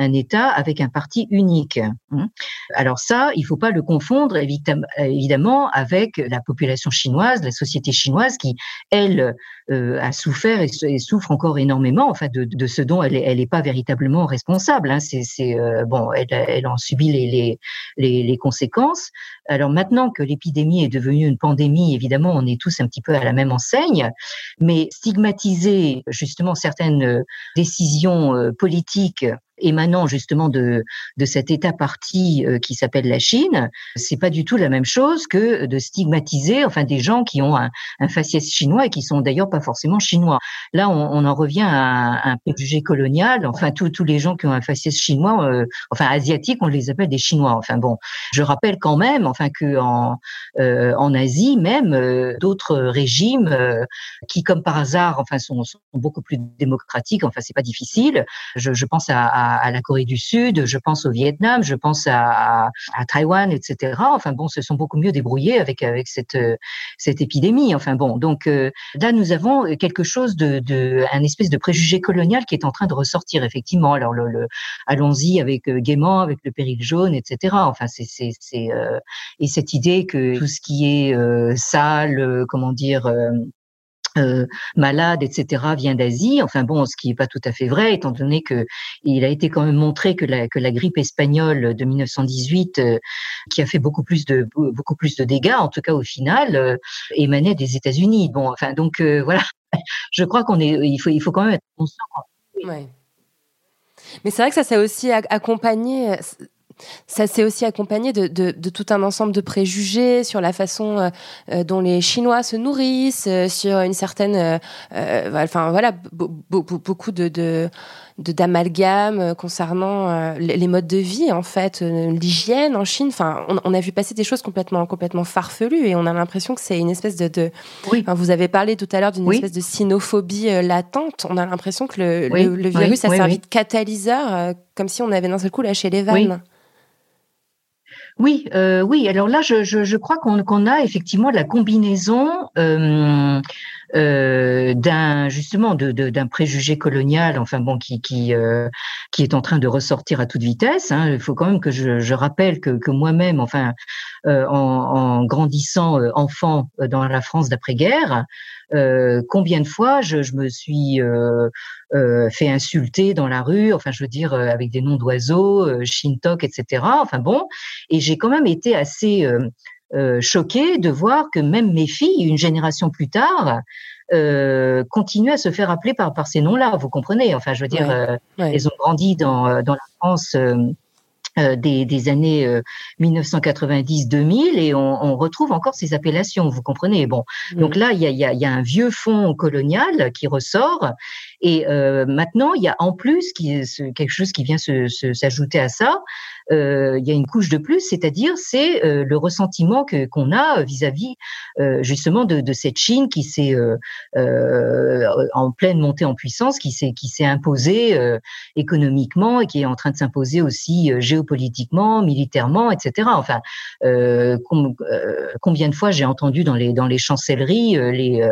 un État avec un parti unique. Hein. Alors ça, il faut pas le confondre évidemment avec la population chinoise, la société chinoise qui, elle, euh, a souffert et, souffre encore énormément, enfin de, ce dont elle n'est pas véritablement responsable. Hein. C'est euh, bon, elle, en subit les, les, les, conséquences. Alors maintenant que l'épidémie est devenue une pandémie, évidemment, on est tous un petit peu à la même enseigne, mais stigmatiser justement certaines décisions euh, politiques émanant justement de, de cet État parti euh, qui s'appelle la Chine, c'est pas du tout la même chose que de stigmatiser enfin des gens qui ont un, un faciès chinois et qui sont d'ailleurs pas forcément chinois. Là, on, en revient à un, préjugé colonial. Enfin, tous les gens qui ont un faciès chinois, euh, enfin asiatique, on les appelle des Chinois. Enfin bon, je rappelle quand même, enfin que en, euh, en Asie même, d'autres régimes qui, comme par hasard, enfin sont, beaucoup plus démocratiques. Enfin, c'est pas difficile. Je, pense à, à à, la Corée du Sud, je pense au Vietnam, je pense à, à, Taïwan, etc. Enfin bon, se sont beaucoup mieux débrouillés avec avec cette cette épidémie. Enfin bon, donc euh, là nous avons quelque chose de, de un espèce de préjugé colonial qui est en train de ressortir effectivement. Alors le, le allons-y avec euh, gaiement, avec le péril jaune, etc. Enfin c'est c'est euh, et cette idée que tout ce qui est sale, comment dire euh, malade, etc., vient d'Asie. Enfin bon, ce qui n'est pas tout à fait vrai, étant donné que il a été quand même montré que la, grippe espagnole de 1918, euh, qui a fait beaucoup plus de dégâts, en tout cas au final, euh, émanait des États-Unis. Bon, enfin donc voilà, je crois qu'on est, il faut quand même être conscient. Mais c'est vrai que ça s'est aussi accompagné ça s'est aussi accompagné de, de, de, tout un ensemble de préjugés sur la façon euh, euh, dont les Chinois se nourrissent, euh, sur une certaine, enfin voilà, beaucoup de, de d'amalgame concernant les modes de vie en fait, l'hygiène en Chine. Enfin, on, a vu passer des choses complètement complètement farfelues et on a l'impression que c'est une espèce de. de oui. vous avez parlé tout à l'heure d'une espèce de sinophobie latente. On a l'impression que le, le, virus a servi de catalyseur, comme si on avait d'un seul coup lâché les vannes. Oui, euh, oui. Alors là, je, crois qu'on qu'on a effectivement la combinaison euh, euh, d'un justement de, d'un préjugé colonial, enfin bon, qui qui euh, qui est en train de ressortir à toute vitesse. Hein. Il faut quand même que je, je rappelle que, que moi-même, enfin, euh, en, en, grandissant euh, enfant dans la France d'après-guerre, combien de fois je, je me suis euh, fait insulter dans la rue, enfin je veux dire euh, avec des noms d'oiseaux, euh, Shintok, etc. Enfin bon, et j'ai quand même été assez euh, choquée de voir que même mes filles, une génération plus tard, euh, continuent à se faire appeler par, par ces noms-là. Vous comprenez. Enfin, je veux dire, elles ont grandi dans, dans la France euh, des, des, années 1990-2000 et on, on, retrouve encore ces appellations, vous comprenez. Bon, donc là, il y a, y, a, y a, un vieux fond colonial qui ressort et euh, maintenant, il y a en plus qui, quelque chose qui vient s'ajouter à ça, euh, il y a une couche de plus, c'est-à-dire c'est euh, le ressentiment que qu'on a vis-à-vis euh, justement de, de, cette Chine qui s'est en pleine montée en puissance, qui s'est qui s'est imposée économiquement et qui est en train de s'imposer aussi géopolitiquement, militairement, etc. Enfin, combien de fois j'ai entendu dans les dans les chancelleries les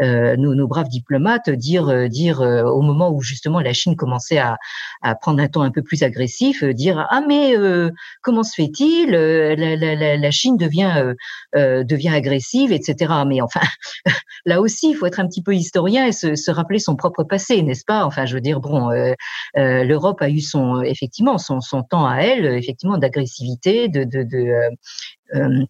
nos, nos, braves diplomates dire dire au moment où justement la Chine commençait à, à prendre un ton un peu plus agressif, dire ah mais euh, comment se fait-il euh, la, Chine devient euh, devient agressive, etc. Mais enfin, là aussi, il faut être un petit peu historien et se, rappeler son propre passé, n'est-ce pas? Enfin, je veux dire, bon, l'Europe a eu son effectivement son, son temps à elle, effectivement d'agressivité, de, de, de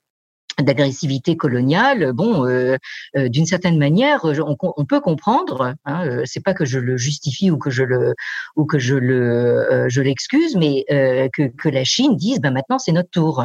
d'agressivité coloniale, bon, euh, euh, d'une certaine manière, on, on peut comprendre. Hein, euh, c'est pas que je le justifie ou que je le ou que je le je l'excuse, mais que, que la Chine dise, ben maintenant c'est notre tour.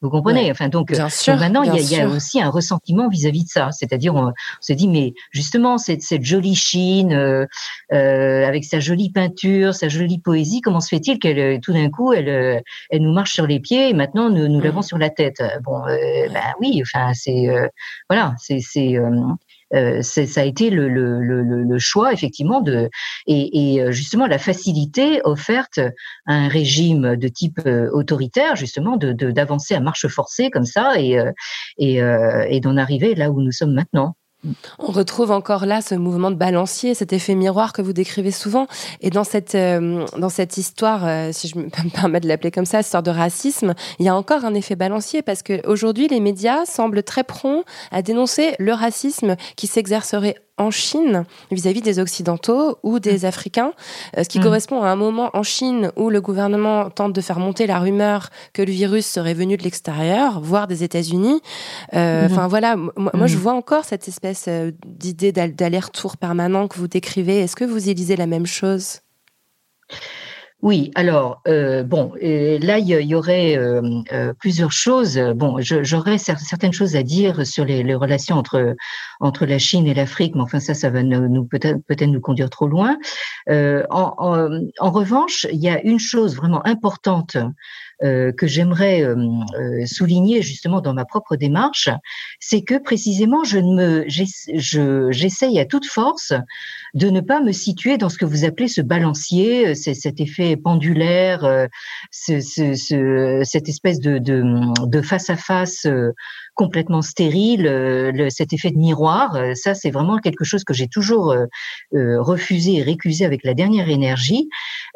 Vous comprenez Enfin donc, maintenant il y, a, aussi un ressentiment vis-à-vis de ça. C'est-à-dire on, se dit mais justement cette, cette jolie Chine euh, euh, avec sa jolie peinture, sa jolie poésie, comment se fait-il qu'elle tout d'un coup elle elle nous marche sur les pieds et maintenant nous nous l'avons mmh. sur la tête? Bon, euh, ben oui, enfin c'est voilà, c'est c'est euh, ça a été le, le, le, le, choix effectivement de et, et, euh, justement la facilité offerte à un régime de type euh, autoritaire justement de d'avancer à marche forcée comme ça et et, et d'en arriver là où nous sommes maintenant. On retrouve encore là ce mouvement de balancier, cet effet miroir que vous décrivez souvent. Et dans cette, euh, dans cette histoire, euh, si je me permets de l'appeler comme ça, histoire de racisme, il y a encore un effet balancier parce qu'aujourd'hui, les médias semblent très prompts à dénoncer le racisme qui s'exercerait en Chine vis-à-vis des Occidentaux ou des mm. Africains, euh, ce qui mm. correspond à un moment en Chine où le gouvernement tente de faire monter la rumeur que le virus serait venu de l'extérieur, voire des États-Unis. Euh, mm-hmm. Enfin voilà, moi, je mm. vois encore cette espèce euh, d'idée d'aller-retour permanent que vous décrivez. Est-ce que vous y lisez la même chose? Oui, alors euh, bon, là il y, aurait euh, euh, plusieurs choses. Bon, j'aurais certaines choses à dire sur les, relations entre entre la Chine et l'Afrique, mais enfin ça, ça va nous, peut-être peut-être nous conduire trop loin. En, en, revanche, il y a une chose vraiment importante euh, que j'aimerais euh, euh, souligner justement dans ma propre démarche, c'est que précisément je ne me j'essaye à toute force de ne pas me situer dans ce que vous appelez ce balancier, cet effet pendulaire, ce, ce, cette espèce de, de, de, face à face complètement stérile, le, cet effet de miroir. Ça, c'est vraiment quelque chose que j'ai toujours refusé et récusé avec la dernière énergie.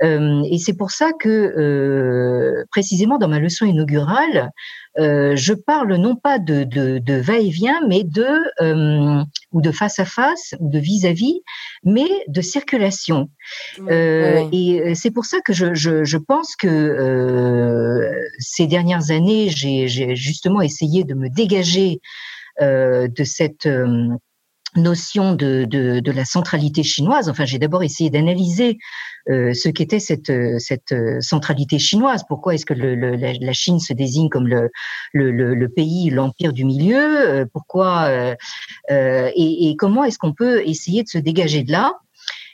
et c'est pour ça que précisément dans ma leçon inaugurale, euh, je parle non pas de, de, va-et-vient, mais de euh, ou de face à face ou de vis-à-vis, mais de circulation. Euh, et c'est pour ça que je, je, pense que ces dernières années, j'ai justement essayé de me dégager de cette notion de, de, de, la centralité chinoise. Enfin, j'ai d'abord essayé d'analyser euh, ce qu'était cette, euh, cette euh, centralité chinoise. Pourquoi est-ce que le, la, Chine se désigne comme le, le, le pays, l'empire du milieu Pourquoi et, et, comment est-ce qu'on peut essayer de se dégager de là?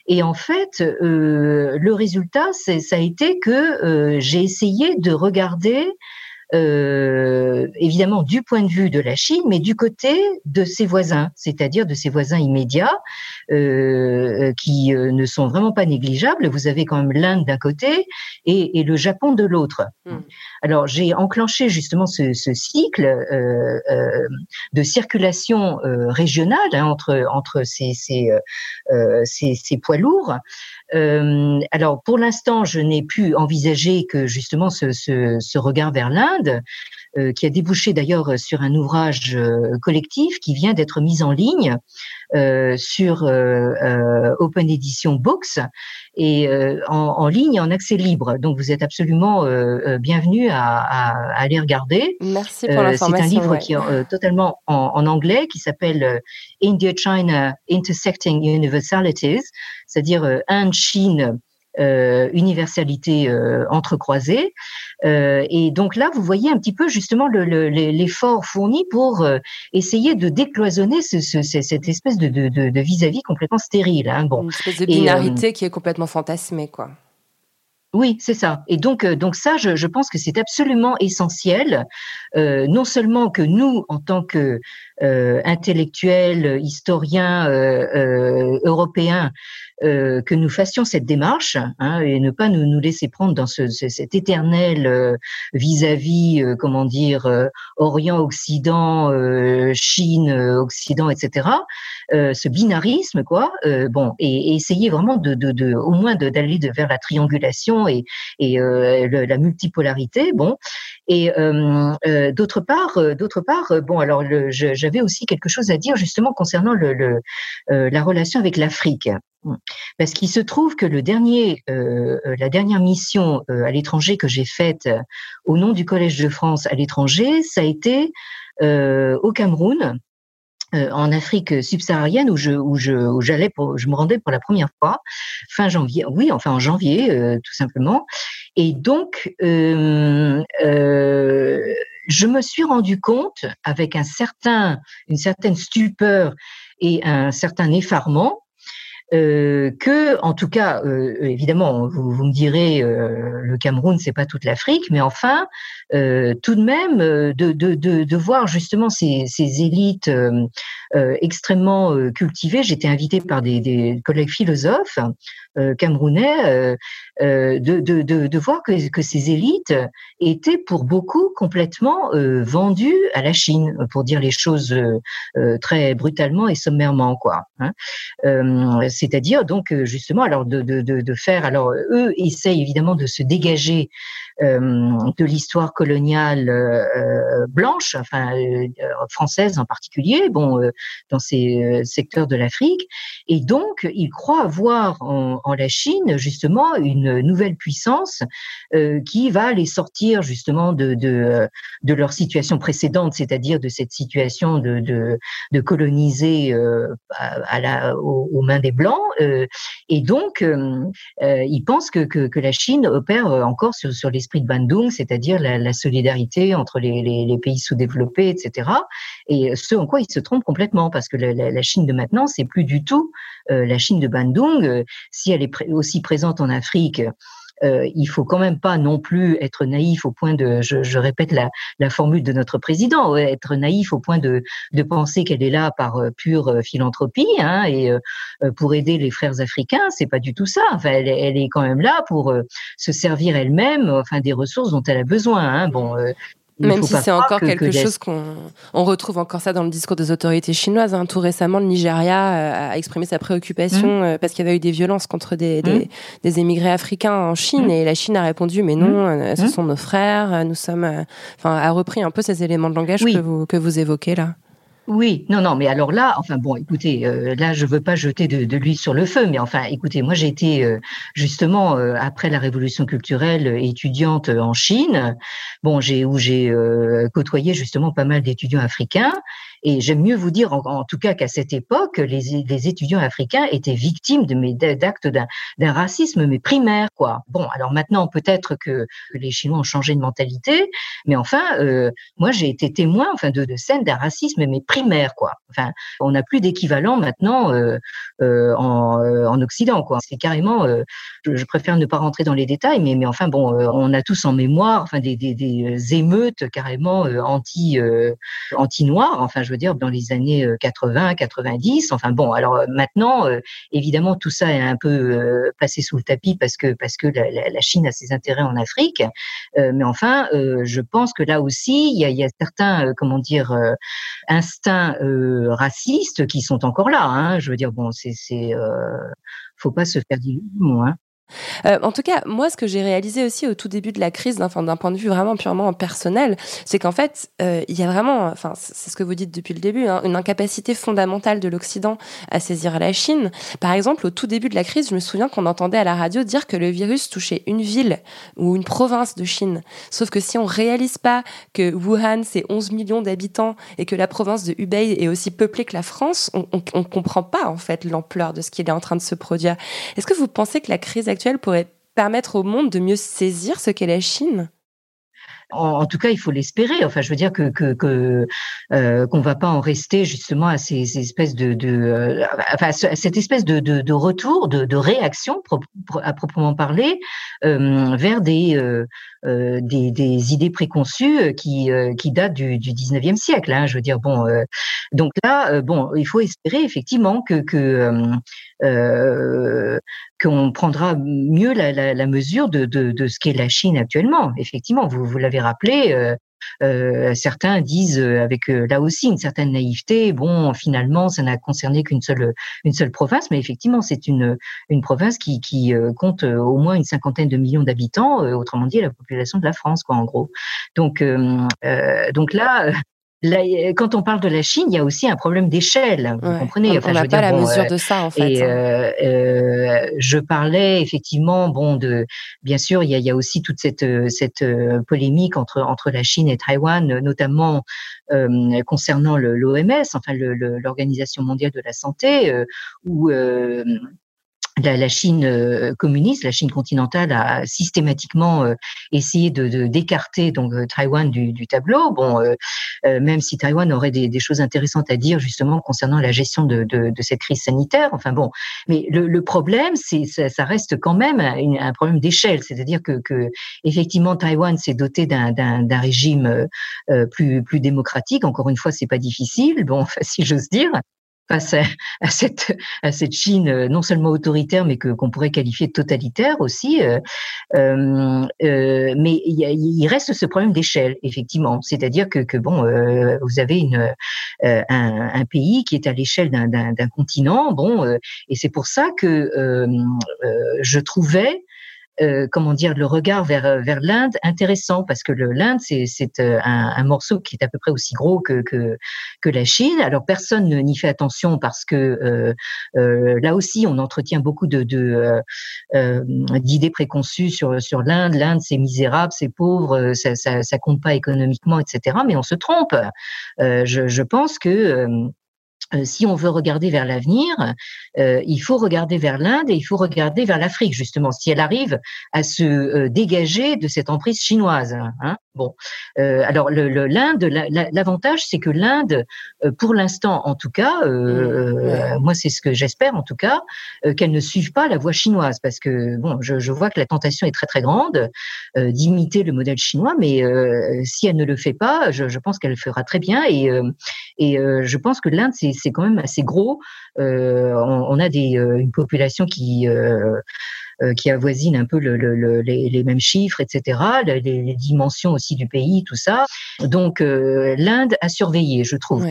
Et en fait, le résultat, ça a été que j'ai essayé de regarder euh, évidemment du point de vue de la Chine, mais du côté de ses voisins, c'est-à-dire de ses voisins immédiats, euh, qui euh, ne sont vraiment pas négligeables. Vous avez quand même l'Inde d'un côté et, et, le Japon de l'autre. Hmm. Alors j'ai enclenché justement ce, ce cycle euh, euh de circulation régionale hein, entre entre ces ces, ces, ces poids lourds. Euh, alors pour l'instant, je n'ai pu envisager que justement ce, ce, ce regard vers l'Inde, euh, qui a débouché d'ailleurs sur un ouvrage euh, collectif qui vient d'être mis en ligne euh, sur Open Edition Books et en, en, ligne en accès libre. Donc vous êtes absolument bienvenue à, à, aller regarder. Merci pour l'information. C'est un livre qui est totalement en, en, anglais qui s'appelle India-China Intersecting Universalities, c'est-à-dire Inde-Chine euh, universalité euh, entrecroisée. Euh, et donc là, vous voyez un petit peu justement l'effort fourni pour essayer de décloisonner ce, ce, cette espèce de vis-à-vis -vis complètement stérile. Hein. Bon. Une espèce de binarité qui est complètement fantasmée, quoi. Oui, c'est ça. Et donc, donc ça, je, pense que c'est absolument essentiel, euh, non seulement que nous, en tant que euh, intellectuels, historiens euh, européens, euh, que nous fassions cette démarche hein, et ne pas nous, laisser prendre dans ce, cet éternel euh, vis-à-vis, euh, comment dire, Orient-Occident, Chine-Occident, etc. ce binarisme, quoi. bon, et, essayer vraiment de, de, de au moins d'aller vers la triangulation et, et la multipolarité. Bon, et d'autre part, d'autre part, bon, alors j'avais aussi quelque chose à dire justement concernant le, le la relation avec l'Afrique. Parce qu'il se trouve que le dernier, euh, euh, la dernière mission euh, à l'étranger que j'ai faite au nom du Collège de France à l'étranger, ça a été au Cameroun. En Afrique subsaharienne où je où je où j'allais pour je me rendais pour la première fois fin janvier oui enfin en janvier tout simplement. Et donc euh, je me suis rendu compte avec un certain, une certaine stupeur et un certain effarement euh, que, en tout cas, euh, évidemment, vous, vous, me direz, euh, le Cameroun, c'est pas toute l'Afrique, mais enfin, euh, tout de même, euh, de, de, de, de, voir justement ces, ces élites extrêmement cultivées. J'étais invitée par des, des collègues philosophes camerounais, de, de, de, voir que, que ces élites étaient pour beaucoup complètement vendues à la Chine, pour dire les choses très brutalement et sommairement, quoi. Hein c'est-à-dire donc euh, justement alors de, de, de, faire alors eux essayent évidemment de se dégager euh, de l'histoire coloniale euh, blanche, enfin française en particulier, bon dans ces secteurs de l'Afrique, et donc ils croient voir en, en, la Chine justement une nouvelle puissance qui va les sortir justement de, de, leur situation précédente, c'est-à-dire de cette situation de, de, coloniser à la, aux mains des blancs euh, et donc, euh, euh, ils pensent que, que, la Chine opère encore sur, sur l'esprit de Bandung, c'est-à-dire la, solidarité entre les, les, pays sous-développés, etc. Et ce en quoi ils se trompent complètement, parce que la, Chine de maintenant, c'est plus du tout la Chine de Bandung. si elle est aussi présente en Afrique, euh, il faut quand même pas non plus être naïf au point de, je, répète la, formule de notre président, être naïf au point de, penser qu'elle est là par euh, pure euh, philanthropie hein, et pour aider les frères africains, c'est pas du tout ça. Enfin, elle, elle est quand même là pour se servir elle-même, enfin des ressources dont elle a besoin. Hein. Bon, même si c'est encore quelque chose qu'on on retrouve encore ça dans le discours des autorités chinoises. Hein. Tout récemment, le Nigeria euh, a exprimé sa préoccupation mmh. euh, parce qu'il y avait eu des violences contre des, des, mmh. des émigrés africains en Chine mmh. et la Chine a répondu mais non, euh, ce sont nos frères, nous sommes, enfin, a repris un peu ces éléments de langage que vous que vous évoquez là. Oui, non, non, mais alors là, enfin bon, écoutez, euh, là, je veux pas jeter de, de l'huile sur le feu, mais enfin, écoutez, moi, j'ai été euh, justement euh, après la révolution culturelle étudiante en Chine, bon, j'ai où j'ai côtoyé justement pas mal d'étudiants africains, et j'aime mieux vous dire, en, tout cas, qu'à cette époque, les, les, étudiants africains étaient victimes d'actes d'un racisme, mais primaire, quoi. Bon, alors maintenant, peut-être que, les Chinois ont changé de mentalité, mais enfin, euh, moi, j'ai été témoin, enfin, de, de scènes d'un racisme, mais primaire, quoi. Enfin, on n'a plus d'équivalent maintenant euh, euh, en, euh, en, Occident, quoi. C'est carrément, euh, je, je, préfère ne pas rentrer dans les détails, mais, mais enfin, bon, euh, on a tous en mémoire, enfin, des, des, des émeutes carrément anti anti noires, enfin je veux dire, dans les années 80, euh, 90. Enfin bon, alors euh, maintenant, euh, évidemment, tout ça est un peu passé sous le tapis parce que parce que la, la, Chine a ses intérêts en Afrique. mais enfin, je pense que là aussi, il y a, y a certains, comment dire, instincts racistes qui sont encore là. Hein. Je veux dire, bon, c'est, c'est, faut pas se faire d'illusions. Hein. Euh, en tout cas, moi, ce que j'ai réalisé aussi au tout début de la crise, d'un point de vue vraiment purement personnel, c'est qu'en fait, euh, il y a vraiment, enfin, c'est ce que vous dites depuis le début, hein, une incapacité fondamentale de l'Occident à saisir la Chine. Par exemple, au tout début de la crise, je me souviens qu'on entendait à la radio dire que le virus touchait une ville ou une province de Chine. Sauf que si on réalise pas que Wuhan, c'est 11 millions d'habitants et que la province de Hubei est aussi peuplée que la France, on, on comprend pas, en fait, l'ampleur de ce qui est en train de se produire. Est-ce que vous pensez que la crise pourrait permettre au monde de mieux saisir ce qu'est la Chine? En, tout cas, il faut l'espérer. Enfin, je veux dire que que que euh, qu'on va pas en rester justement à ces, espèces de, euh, enfin cette espèce de, de, retour, de, réaction à proprement parler euh, vers des, euh, des, des idées préconçues qui qui datent du, du 19e siècle. Hein, je veux dire bon. donc là, bon, il faut espérer effectivement que qu'on prendra mieux la, la, la mesure de, de, de ce qu'est la Chine actuellement. Effectivement, vous, vous l'avez rappelé, euh, euh, certains disent euh, avec euh, là aussi une certaine naïveté, bon, finalement, ça n'a concerné qu'une seule une seule province, mais effectivement, c'est une une province qui qui compte au moins une cinquantaine de millions d'habitants, autrement dit la population de la France, quoi, en gros. Donc donc là, quand on parle de la Chine, il y a aussi un problème d'échelle. Vous comprenez On n'a pas la mesure de ça en fait. Et hein. je parlais effectivement, bon, de bien sûr, il y a, il y a aussi toute cette cette polémique entre entre la Chine et Taïwan, notamment concernant l'OMS, enfin l'Organisation mondiale de la santé, où la, Chine euh, communiste, la Chine continentale a systématiquement euh, essayé de d'écarter donc euh, Taïwan du, du, tableau. Bon, même si Taïwan aurait des, des, choses intéressantes à dire justement concernant la gestion de, de, de cette crise sanitaire. Enfin bon, mais le, le problème, c'est ça, ça, reste quand même un, un problème d'échelle, c'est-à-dire que, que, effectivement Taïwan s'est doté d'un régime plus plus démocratique. Encore une fois, c'est pas difficile, bon, si j'ose dire face à, cette, à cette Chine euh, non seulement autoritaire, mais que qu'on pourrait qualifier de totalitaire aussi. Euh, euh, euh mais il, reste ce problème d'échelle, effectivement. C'est-à-dire que, que bon, euh, vous avez une, un, un, pays qui est à l'échelle d'un continent, bon, et c'est pour ça que je trouvais euh, comment dire, le regard vers euh, vers l'Inde intéressant parce que l'Inde c'est euh, un, un, morceau qui est à peu près aussi gros que que, que la Chine. Alors personne n'y fait attention parce que euh, là aussi on entretient beaucoup de d'idées préconçues sur sur l'Inde. L'Inde c'est misérable, c'est pauvre, ça, ça ça compte pas économiquement, etc. Mais on se trompe. je, je pense que euh, si on veut regarder vers l'avenir, euh, il faut regarder vers l'Inde et il faut regarder vers l'Afrique justement, si elle arrive à se euh, dégager de cette emprise chinoise. Hein. Bon, alors l'Inde, l'avantage, c'est que l'Inde, pour l'instant, en tout cas, mmh, moi c'est ce que j'espère en tout cas, qu'elle ne suive pas la voie chinoise, parce que bon, je, je vois que la tentation est très très grande d'imiter le modèle chinois, mais si elle ne le fait pas, je, je pense qu'elle le fera très bien et et je pense que l'Inde c'est c'est quand même assez gros. Euh, on, a des, euh, une population qui euh, qui avoisine un peu les, mêmes chiffres, etc., les, dimensions aussi du pays, tout ça. Donc l'Inde a surveillé, je trouve.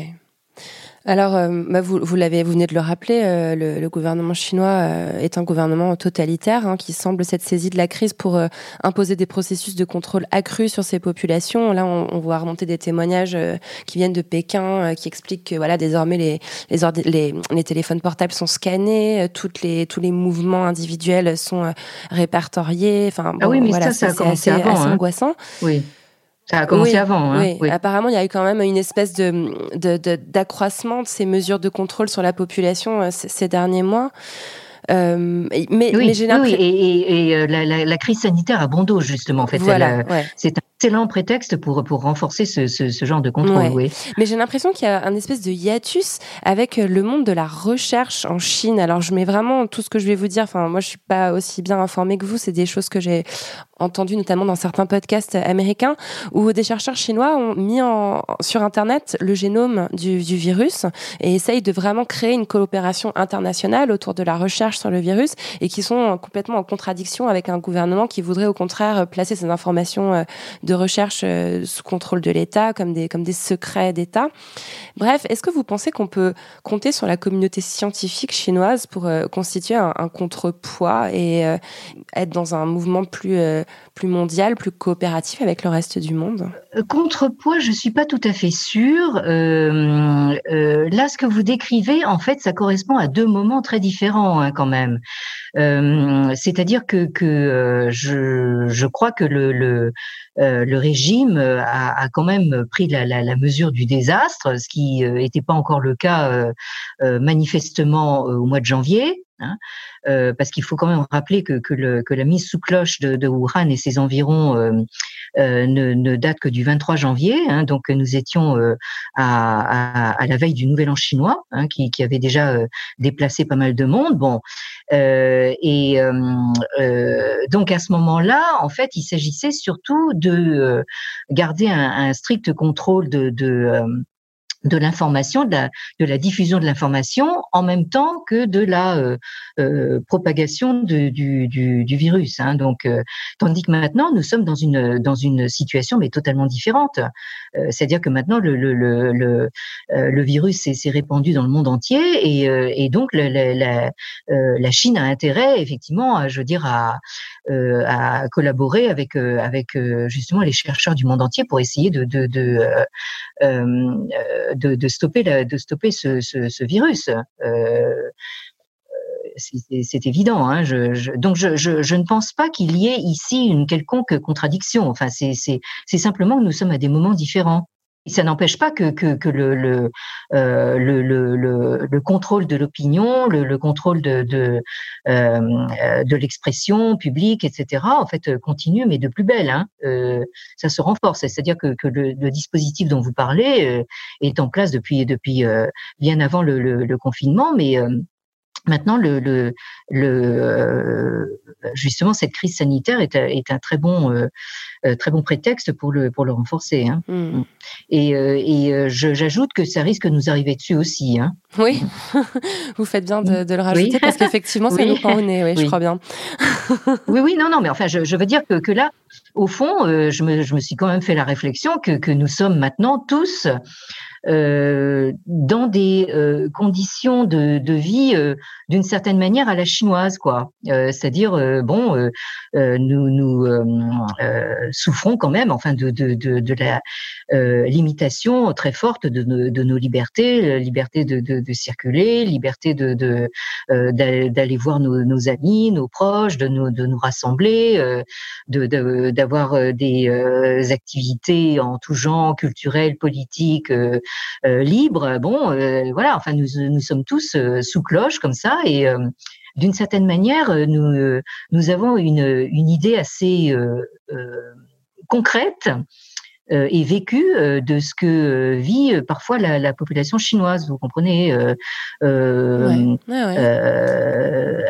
Alors, euh, bah, vous, vous l'avez, vous venez de le rappeler, euh, le, le, gouvernement chinois euh, est un gouvernement totalitaire hein, qui semble s'être saisi de la crise pour imposer des processus de contrôle accrus sur ses populations. Là, on, on voit remonter des témoignages qui viennent de Pékin, qui expliquent que voilà, désormais les les, les, les, téléphones portables sont scannés, toutes les tous les mouvements individuels sont répertoriés. Enfin, ah oui, mais ça, ça a assez, avant, assez hein. angoissant. Oui. Ça a commencé avant. Hein oui. apparemment, il y a eu quand même une espèce de, d'accroissement de, ces mesures de contrôle sur la population euh, ces derniers mois. Euh, mais, mais j'ai l'impression. Oui, et, et, euh, la, la, la, crise sanitaire a bon dos, justement. En fait, voilà, ouais. c'est un excellent prétexte pour, pour renforcer ce, ce, ce genre de contrôle. Oui. Mais j'ai l'impression qu'il y a un espèce de hiatus avec le monde de la recherche en Chine. Alors, je mets vraiment tout ce que je vais vous dire. Enfin, moi, je suis pas aussi bien informée que vous. C'est des choses que j'ai entendu notamment dans certains podcasts américains où des chercheurs chinois ont mis en, sur Internet le génome du, virus et essayent de vraiment créer une coopération internationale autour de la recherche sur le virus et qui sont complètement en contradiction avec un gouvernement qui voudrait au contraire placer ces informations euh, de recherche euh, sous contrôle de l'État comme des, comme des secrets d'État. Bref, est-ce que vous pensez qu'on peut compter sur la communauté scientifique chinoise pour euh, constituer un, un contrepoids et être dans un mouvement plus plus mondial, plus coopératif avec le reste du monde? Contrepoids, je suis pas tout à fait sûre. Euh, euh, là, ce que vous décrivez, en fait, ça correspond à deux moments très différents hein, quand même. Euh, C'est-à-dire que, que je, je, crois que le, le, régime a, quand même pris la, mesure du désastre, ce qui n'était pas encore le cas manifestement au mois de janvier. Hein, euh, parce qu'il faut quand même rappeler que, que, le, que la mise sous cloche de, de, Wuhan et ses environs euh, euh, ne, ne, date que du 23 janvier. Hein, donc nous étions euh, à, à, à, la veille du Nouvel An chinois, hein, qui, qui, avait déjà euh, déplacé pas mal de monde. Bon, et donc à ce moment-là, en fait, il s'agissait surtout de garder un, un, strict contrôle de, de de l'information, de la, de la diffusion de l'information en même temps que de la euh, euh, propagation du, du, du, virus. Hein. Donc, euh, tandis que maintenant, nous sommes dans une dans une situation mais totalement différente. C'est-à-dire que maintenant, le le, le, le, virus s'est répandu dans le monde entier et, et donc la, la, la, Chine a intérêt effectivement, à, je veux dire, à, à collaborer avec avec justement les chercheurs du monde entier pour essayer de, de, de de, de, stopper, la, de stopper ce, ce, ce virus. Euh, c'est évident. Hein. Je, je, donc, je, je, ne pense pas qu'il y ait ici une quelconque contradiction. Enfin, c'est simplement que nous sommes à des moments différents ça n'empêche pas que, que, que le, le, euh, le, le, le, contrôle de l'opinion, le, le, contrôle de, de, euh, de l'expression publique, etc., en fait, continue, mais de plus belle. Hein. Euh, ça se renforce. C'est-à-dire que, que le, dispositif dont vous parlez euh, est en place depuis, depuis euh, bien avant le, le, confinement, mais euh, Maintenant, le, le, le, justement, cette crise sanitaire est, est un très bon, euh, euh, très bon prétexte pour le, pour le renforcer. Hein. Et, euh, et j'ajoute que ça risque de nous arriver dessus aussi. Hein. Oui, vous faites bien de, de le rajouter parce qu'effectivement, ça nous prend au nez, oui, je crois bien. oui, oui, non, non, mais enfin, je, je veux dire que, que là, au fond, je, me, je me suis quand même fait la réflexion que, que nous sommes maintenant tous euh, dans des euh, conditions de, de vie euh, d'une certaine manière à la chinoise, quoi. C'est-à-dire, bon, nous, nous souffrons quand même, enfin, de, de, de, de la limitation très forte de, de nos libertés, liberté de, de, de circuler, liberté de d'aller voir nos, nos, amis, nos proches, de nous, de nous rassembler, de d'avoir des activités en tout genre, culturelles, politiques, euh, libre. Bon, euh, voilà. Enfin, nous, nous sommes tous euh, sous cloche comme ça et d'une certaine manière, nous, nous avons une, une idée assez concrète et vécue de ce que vit parfois la, la population chinoise. Vous comprenez euh,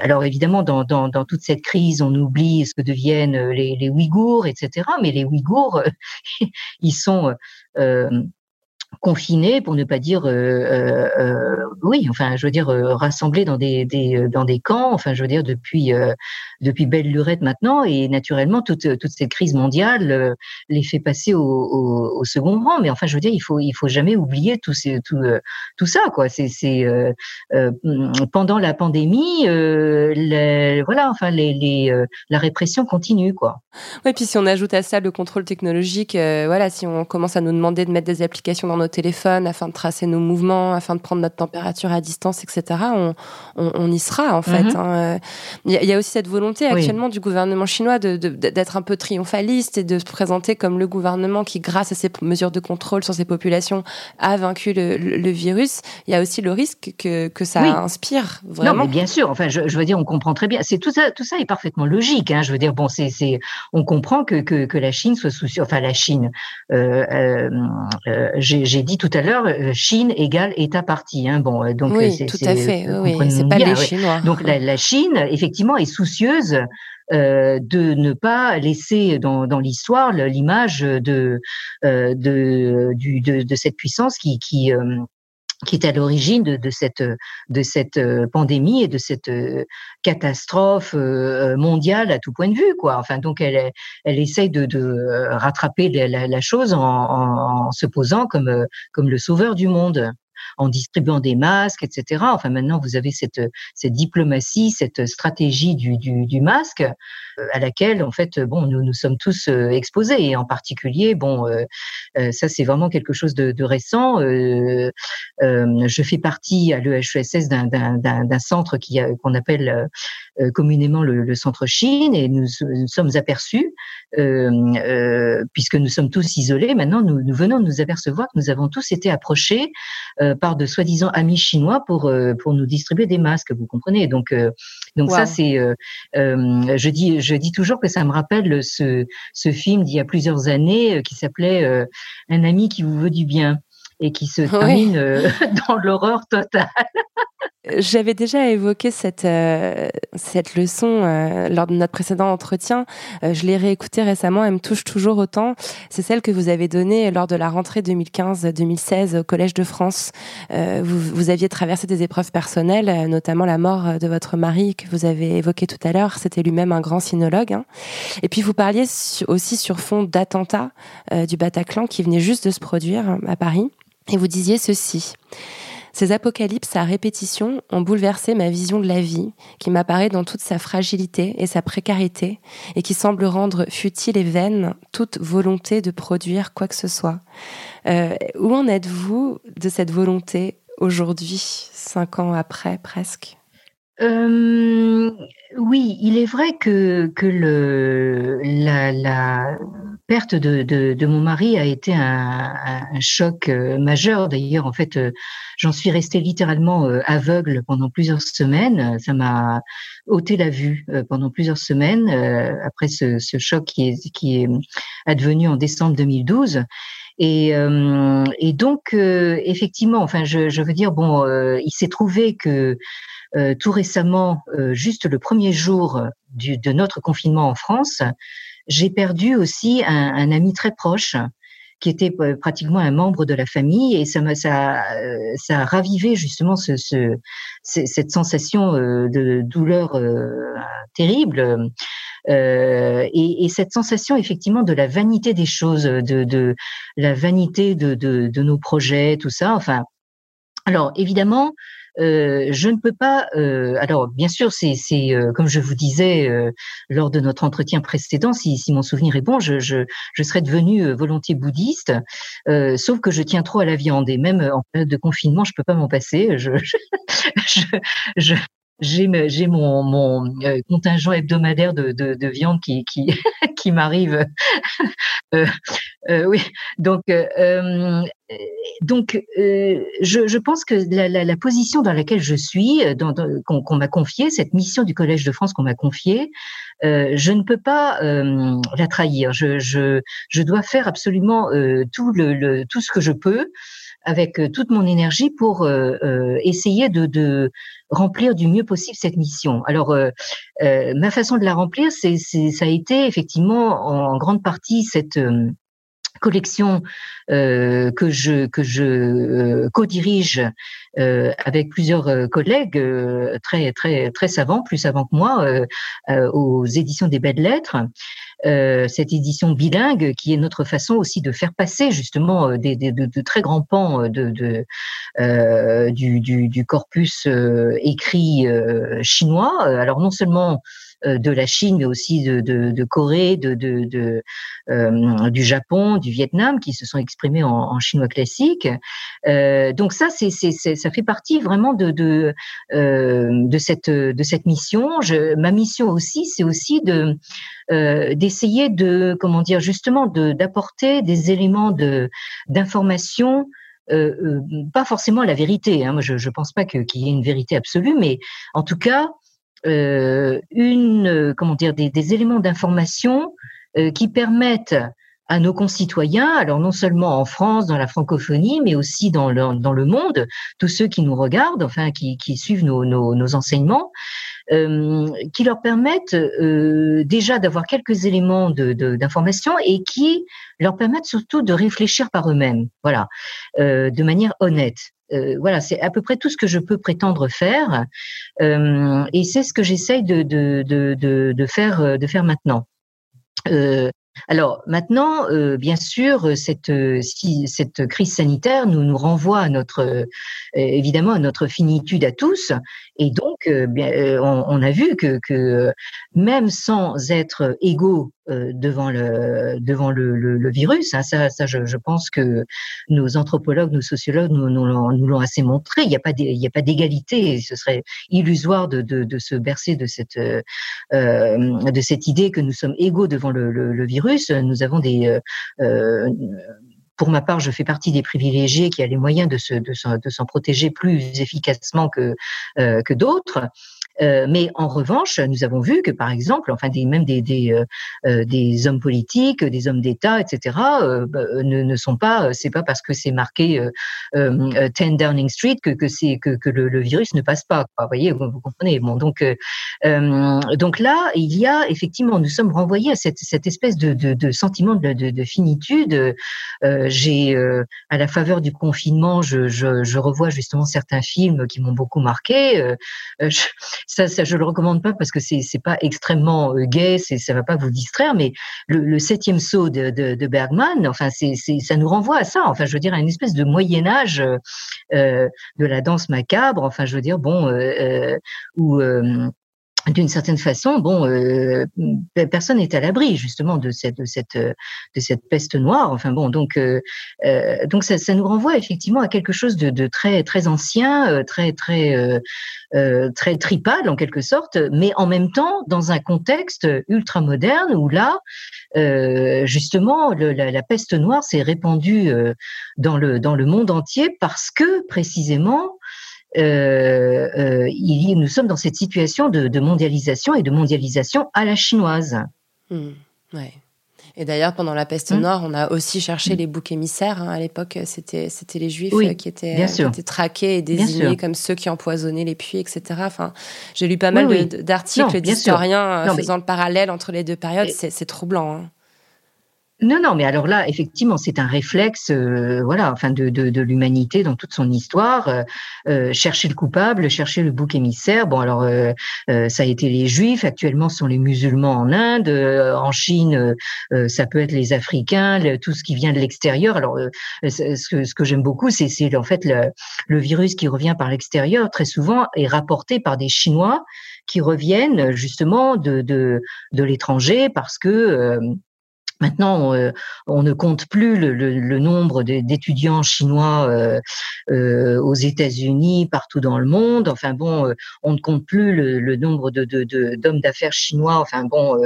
Alors évidemment, dans, dans, dans, toute cette crise, on oublie ce que deviennent les, les Ouïghours, etc. Mais les Ouïghours, ils sont confinés, pour ne pas dire euh, euh, euh, oui, enfin je veux dire rassemblés dans des, dans des camps, enfin je veux dire depuis depuis belle lurette maintenant et naturellement toute toute cette crise mondiale les fait passer au, second rang. Mais enfin je veux dire il faut il faut jamais oublier tout tout tout ça quoi. C'est c'est pendant la pandémie voilà enfin les, la répression continue quoi. Oui, puis si on ajoute à ça le contrôle technologique, voilà si on commence à nous demander de mettre des applications dans nos téléphones afin de tracer nos mouvements, afin de prendre notre température à distance, etc. On, on, on y sera en fait. Mhm. Hein. Il y, a aussi cette volonté actuellement du gouvernement chinois d'être un peu triomphaliste et de se présenter comme le gouvernement qui, grâce à ses mesures de contrôle sur ses populations, a vaincu le, le, virus. Il y a aussi le risque que, que ça inspire vraiment. Non, mais bien sûr. Enfin, je, je veux dire, on comprend très bien. C'est tout ça, tout ça est parfaitement logique. Hein. Je veux dire, bon, c'est, on comprend que, que, que la Chine soit soucieuse. Enfin, la Chine. Euh, euh, euh j'ai dit tout à l'heure, euh, Chine égale État parti. Hein. Bon, euh, donc oui, c'est, tout à fait. Oui, c'est pas les Chinois. Donc la, la, Chine, effectivement, est soucieuse euh, de ne pas laisser dans, dans l'histoire l'image de, euh, de, du, de, de, cette puissance qui, qui, qui est à l'origine de, de, cette de cette euh, pandémie et de cette euh, catastrophe euh, mondiale à tout point de vue quoi. Enfin donc elle elle essaye de, de rattraper la, chose en, en, se posant comme comme le sauveur du monde en distribuant des masques, etc. Enfin, maintenant, vous avez cette, cette diplomatie, cette stratégie du, du, masque euh, à laquelle, en fait, bon, nous nous sommes tous euh, exposés. Et en particulier, bon, euh, ça, c'est vraiment quelque chose de, récent. Je fais partie à l'EHESS d'un centre qu'on appelle communément le, le, centre Chine et nous, nous sommes aperçus, puisque nous sommes tous isolés, maintenant, nous, nous venons de nous apercevoir que nous avons tous été approchés par de soi-disant amis chinois pour euh, pour nous distribuer des masques. Vous comprenez Donc euh, donc ça c'est euh, je dis je dis toujours que ça me rappelle ce ce film d'il y a plusieurs années qui s'appelait Un ami qui vous veut du bien et qui se termine dans l'horreur totale. J'avais déjà évoqué cette, euh, cette leçon euh, lors de notre précédent entretien. Euh, je l'ai réécoutée récemment, elle me touche toujours autant. C'est celle que vous avez donnée lors de la rentrée 2015-2016 au Collège de France. Vous, vous, aviez traversé des épreuves personnelles, notamment la mort de votre mari que vous avez évoqué tout à l'heure. C'était lui-même un grand sinologue. Hein. Et puis vous parliez aussi sur fond d'attentats du Bataclan qui venait juste de se produire à Paris. Et vous disiez ceci. Ces apocalypses à répétition ont bouleversé ma vision de la vie, qui m'apparaît dans toute sa fragilité et sa précarité, et qui semble rendre futile et vaine toute volonté de produire quoi que ce soit. Euh, où en êtes-vous de cette volonté aujourd'hui, cinq ans après presque? Euh, oui, il est vrai que, que le, la, la perte de, de, de, mon mari a été un, un choc euh, majeur. D'ailleurs, en fait, euh, j'en suis restée littéralement euh, aveugle pendant plusieurs semaines. Ça m'a ôté la vue pendant plusieurs semaines après ce, ce, choc qui est, qui est advenu en décembre 2012. Et, et donc, effectivement, enfin, je, je veux dire, bon, il s'est trouvé que tout récemment, juste le premier jour du, de notre confinement en France, j'ai perdu aussi un, ami très proche qui était euh, pratiquement un membre de la famille et ça m'a ça, ça a ravivé justement ce, ce cette sensation de douleur terrible euh, et, et, cette sensation effectivement de la vanité des choses, de, de la vanité de, de, de nos projets, tout ça. Enfin, alors évidemment, euh, je ne peux pas. Euh, alors, bien sûr, c'est euh, comme je vous disais euh, lors de notre entretien précédent, si, si mon souvenir est bon, je, je, je serais devenue volontiers bouddhiste, sauf que je tiens trop à la viande et même en période de confinement, je peux pas m'en passer. Je, je, je, j'ai mon, mon contingent hebdomadaire de, de, de, viande qui qui, m'arrive euh, euh, oui. Donc euh, donc je, je pense que la, la, position dans laquelle je suis dans, qu'on m'a confiée cette mission du collège de France qu'on m'a confiée je ne peux pas la trahir. Je, je je dois faire absolument tout le tout ce que je peux avec euh, toute mon énergie pour euh, euh, essayer de, de, remplir du mieux possible cette mission. Alors, ma façon de la remplir, c'est, ça a été effectivement en grande partie cette collection euh, que je que je co-dirige euh, avec plusieurs collègues très très très savants, plus savants que moi, aux éditions des Belles Lettres. Euh, cette édition bilingue qui est notre façon aussi de faire passer justement euh, des, de, très grands pans euh, du, corpus écrit chinois. Alors non seulement de la Chine, mais aussi de, de, de Corée, de, de euh, du Japon, du Vietnam, qui se sont exprimés en, en chinois classique. Euh, donc ça, c'est, ça fait partie vraiment de de, euh, de cette de cette mission. Je, ma mission aussi, c'est aussi de euh, d'essayer de comment dire justement de d'apporter des éléments de d'information euh, euh, pas forcément la vérité. Hein. Moi, je ne pense pas qu'il y ait une vérité absolue, mais en tout cas, euh, une comment dire des, des éléments d'information qui permettent à nos concitoyens, alors non seulement en France, dans la francophonie, mais aussi dans le, dans le monde, tous ceux qui nous regardent, enfin qui, qui suivent nos, nos, nos enseignements, euh, qui leur permettent euh, déjà d'avoir quelques éléments d'information de, et qui leur permettent surtout de réfléchir par eux-mêmes, voilà, euh, de manière honnête. Euh, voilà, c'est à peu près tout ce que je peux prétendre faire, euh, et c'est ce que j'essaye de, de, de, de, faire, de faire maintenant. Euh, alors maintenant, euh, bien sûr, cette, si, cette crise sanitaire nous, nous renvoie à notre, évidemment à notre finitude à tous, et donc on, on, a vu que, que même sans être égaux euh, devant le devant le, le, le virus. Hein. Ça, ça je, je, pense que nos anthropologues, nos sociologues nous, nous, l'ont assez montré. Il n'y a pas il y a pas d'égalité. Ce serait illusoire de, de, de, se bercer de cette euh, de cette idée que nous sommes égaux devant le, le virus. Nous avons des euh, pour ma part, je fais partie des privilégiés qui a les moyens de s'en de de protéger plus efficacement que, euh, que d'autres. Mais en revanche, nous avons vu que, par exemple, enfin, des, même des, des, des hommes politiques, des hommes d'État, etc., bah, ne, ne, sont pas, c'est pas parce que c'est marqué 10 Downing Street que, que, c'est, que, que le, virus ne passe pas. Vous voyez, vous, comprenez. Bon, donc, donc là, il y a effectivement, nous sommes renvoyés à cette, cette espèce de, de, de sentiment de, de, de finitude. j'ai, à la faveur du confinement, je, je, je, revois justement certains films qui m'ont beaucoup marqué. Euh, euh, je, ça, ça, je le recommande pas parce que c'est c'est pas extrêmement euh, gai, c'est ça va pas vous distraire, mais le, le septième saut de, de, de Bergman, enfin c'est ça nous renvoie à ça. Enfin, je veux dire à une espèce de Moyen Âge euh, de la danse macabre. Enfin, je veux dire bon euh, où d'une certaine façon, bon, euh, personne n'est à l'abri justement de cette de cette de cette peste noire. Enfin bon, donc euh, euh donc ça, ça, nous renvoie effectivement à quelque chose de, de très très ancien, euh, très très euh, très tripal en quelque sorte, mais en même temps dans un contexte ultra moderne où là, justement, la, la, peste noire s'est répandue dans le dans le monde entier parce que précisément euh, euh, nous sommes dans cette situation de, de, mondialisation et de mondialisation à la chinoise. Mmh, ouais. Et d'ailleurs, pendant la peste mmh. noire, on a aussi cherché mmh. les boucs émissaires. Hein. À l'époque, c'était c'était les Juifs euh, qui, étaient, qui, étaient, traqués et désignés comme ceux qui empoisonnaient les puits, etc. Enfin, j'ai lu pas mal d'articles d'historiens faisant le parallèle entre les deux périodes. C'est troublant. Hein. Non, non, mais alors là, effectivement, c'est un réflexe, euh, voilà, enfin de, de, de l'humanité dans toute son histoire. Euh, euh chercher le coupable, chercher le bouc émissaire. Bon, alors euh, ça a été les Juifs. Actuellement, ce sont les musulmans en Inde. en Chine, ça peut être les Africains, tout ce qui vient de l'extérieur. Alors, ce que, ce que j'aime beaucoup, c'est en fait le, le virus qui revient par l'extérieur. Très souvent, est rapporté par des Chinois qui reviennent justement de, de, de l'étranger parce que Maintenant, euh, on ne compte plus le, nombre d'étudiants chinois euh, euh, aux États-Unis, partout dans le monde. Enfin bon, on ne compte plus le, nombre de d'hommes d'affaires chinois. Enfin bon,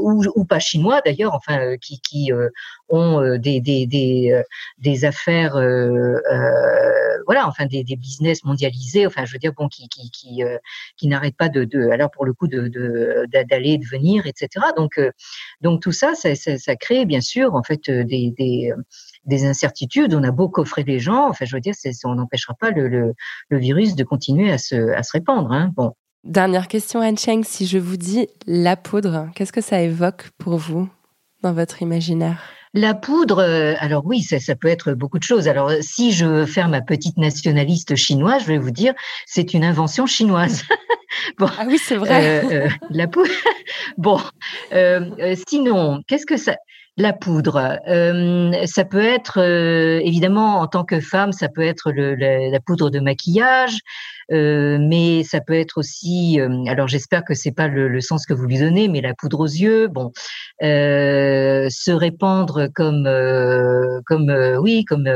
ou, ou, pas chinois d'ailleurs. Enfin, qui, qui ont des des des, des affaires, voilà, enfin des, des business mondialisés. Enfin, je veux dire bon, qui qui qui, qui n'arrêtent pas de, de alors pour le coup de d'aller de, de venir, etc. Donc donc tout ça, ça, ça, crée bien sûr en fait euh, des, des, euh, des, incertitudes. On a beau coffrer les gens, enfin je veux dire, on n'empêchera pas le, le, le, virus de continuer à se, à se répandre. Hein. Bon. Dernière question, Anne Cheng, si je vous dis la poudre, qu'est-ce que ça évoque pour vous dans votre imaginaire? La poudre, euh, alors oui, ça, ça, peut être beaucoup de choses. Alors, si je veux faire ma petite nationaliste chinoise, je vais vous dire, c'est une invention chinoise. bon, ah oui, c'est vrai. Euh, euh, la poudre. bon, sinon, qu'est-ce que ça la poudre, ça peut être évidemment en tant que femme, ça peut être le, la, poudre de maquillage, euh, mais ça peut être aussi, euh, alors j'espère que c'est pas le, le, sens que vous lui donnez, mais la poudre aux yeux, bon, euh, se répandre comme, comme, oui, comme,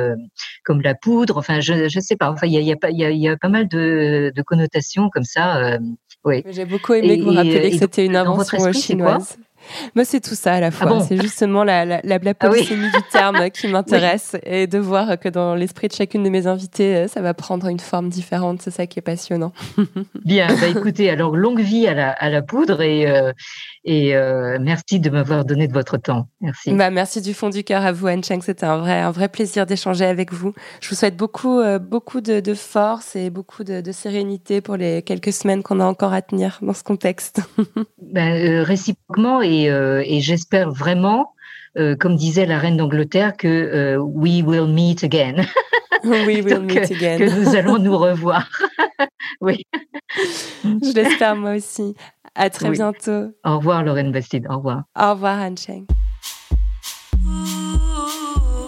comme la poudre. Enfin, je, je sais pas. Enfin, il y a, y, a, y, a, y a pas mal de, de connotations comme ça. oui. J'ai beaucoup aimé que vous rappeliez que c'était une invention chinoise. Moi, c'est tout ça à la ah fois. c'est justement la, la, la, ah du terme qui m'intéresse et de voir que dans l'esprit de chacune de mes invités, euh, ça va prendre une forme différente. C'est ça qui est passionnant. Bien, bah écoutez, alors longue vie à la, à la poudre et, euh, et euh, merci de m'avoir donné de votre temps. Merci. Bah, merci du fond du cœur à vous, Anne Cheng. C'était un vrai, un vrai plaisir d'échanger avec vous. Je vous souhaite beaucoup, beaucoup de, de, force et beaucoup de, de, sérénité pour les quelques semaines qu'on a encore à tenir dans ce contexte. ben, réciproquement et euh, et, j'espère vraiment, euh, comme disait la reine d'Angleterre, que euh, we will meet again. we will meet again. que nous allons nous revoir. oui. Je l'espère moi aussi. À très bientôt. Au revoir, Lorraine Bastide. Au revoir. Au revoir, Han Cheng.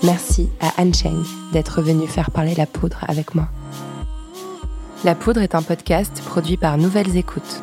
Merci à Han Cheng d'être venue faire parler la poudre avec moi. La poudre est un podcast produit par Nouvelles Écoutes.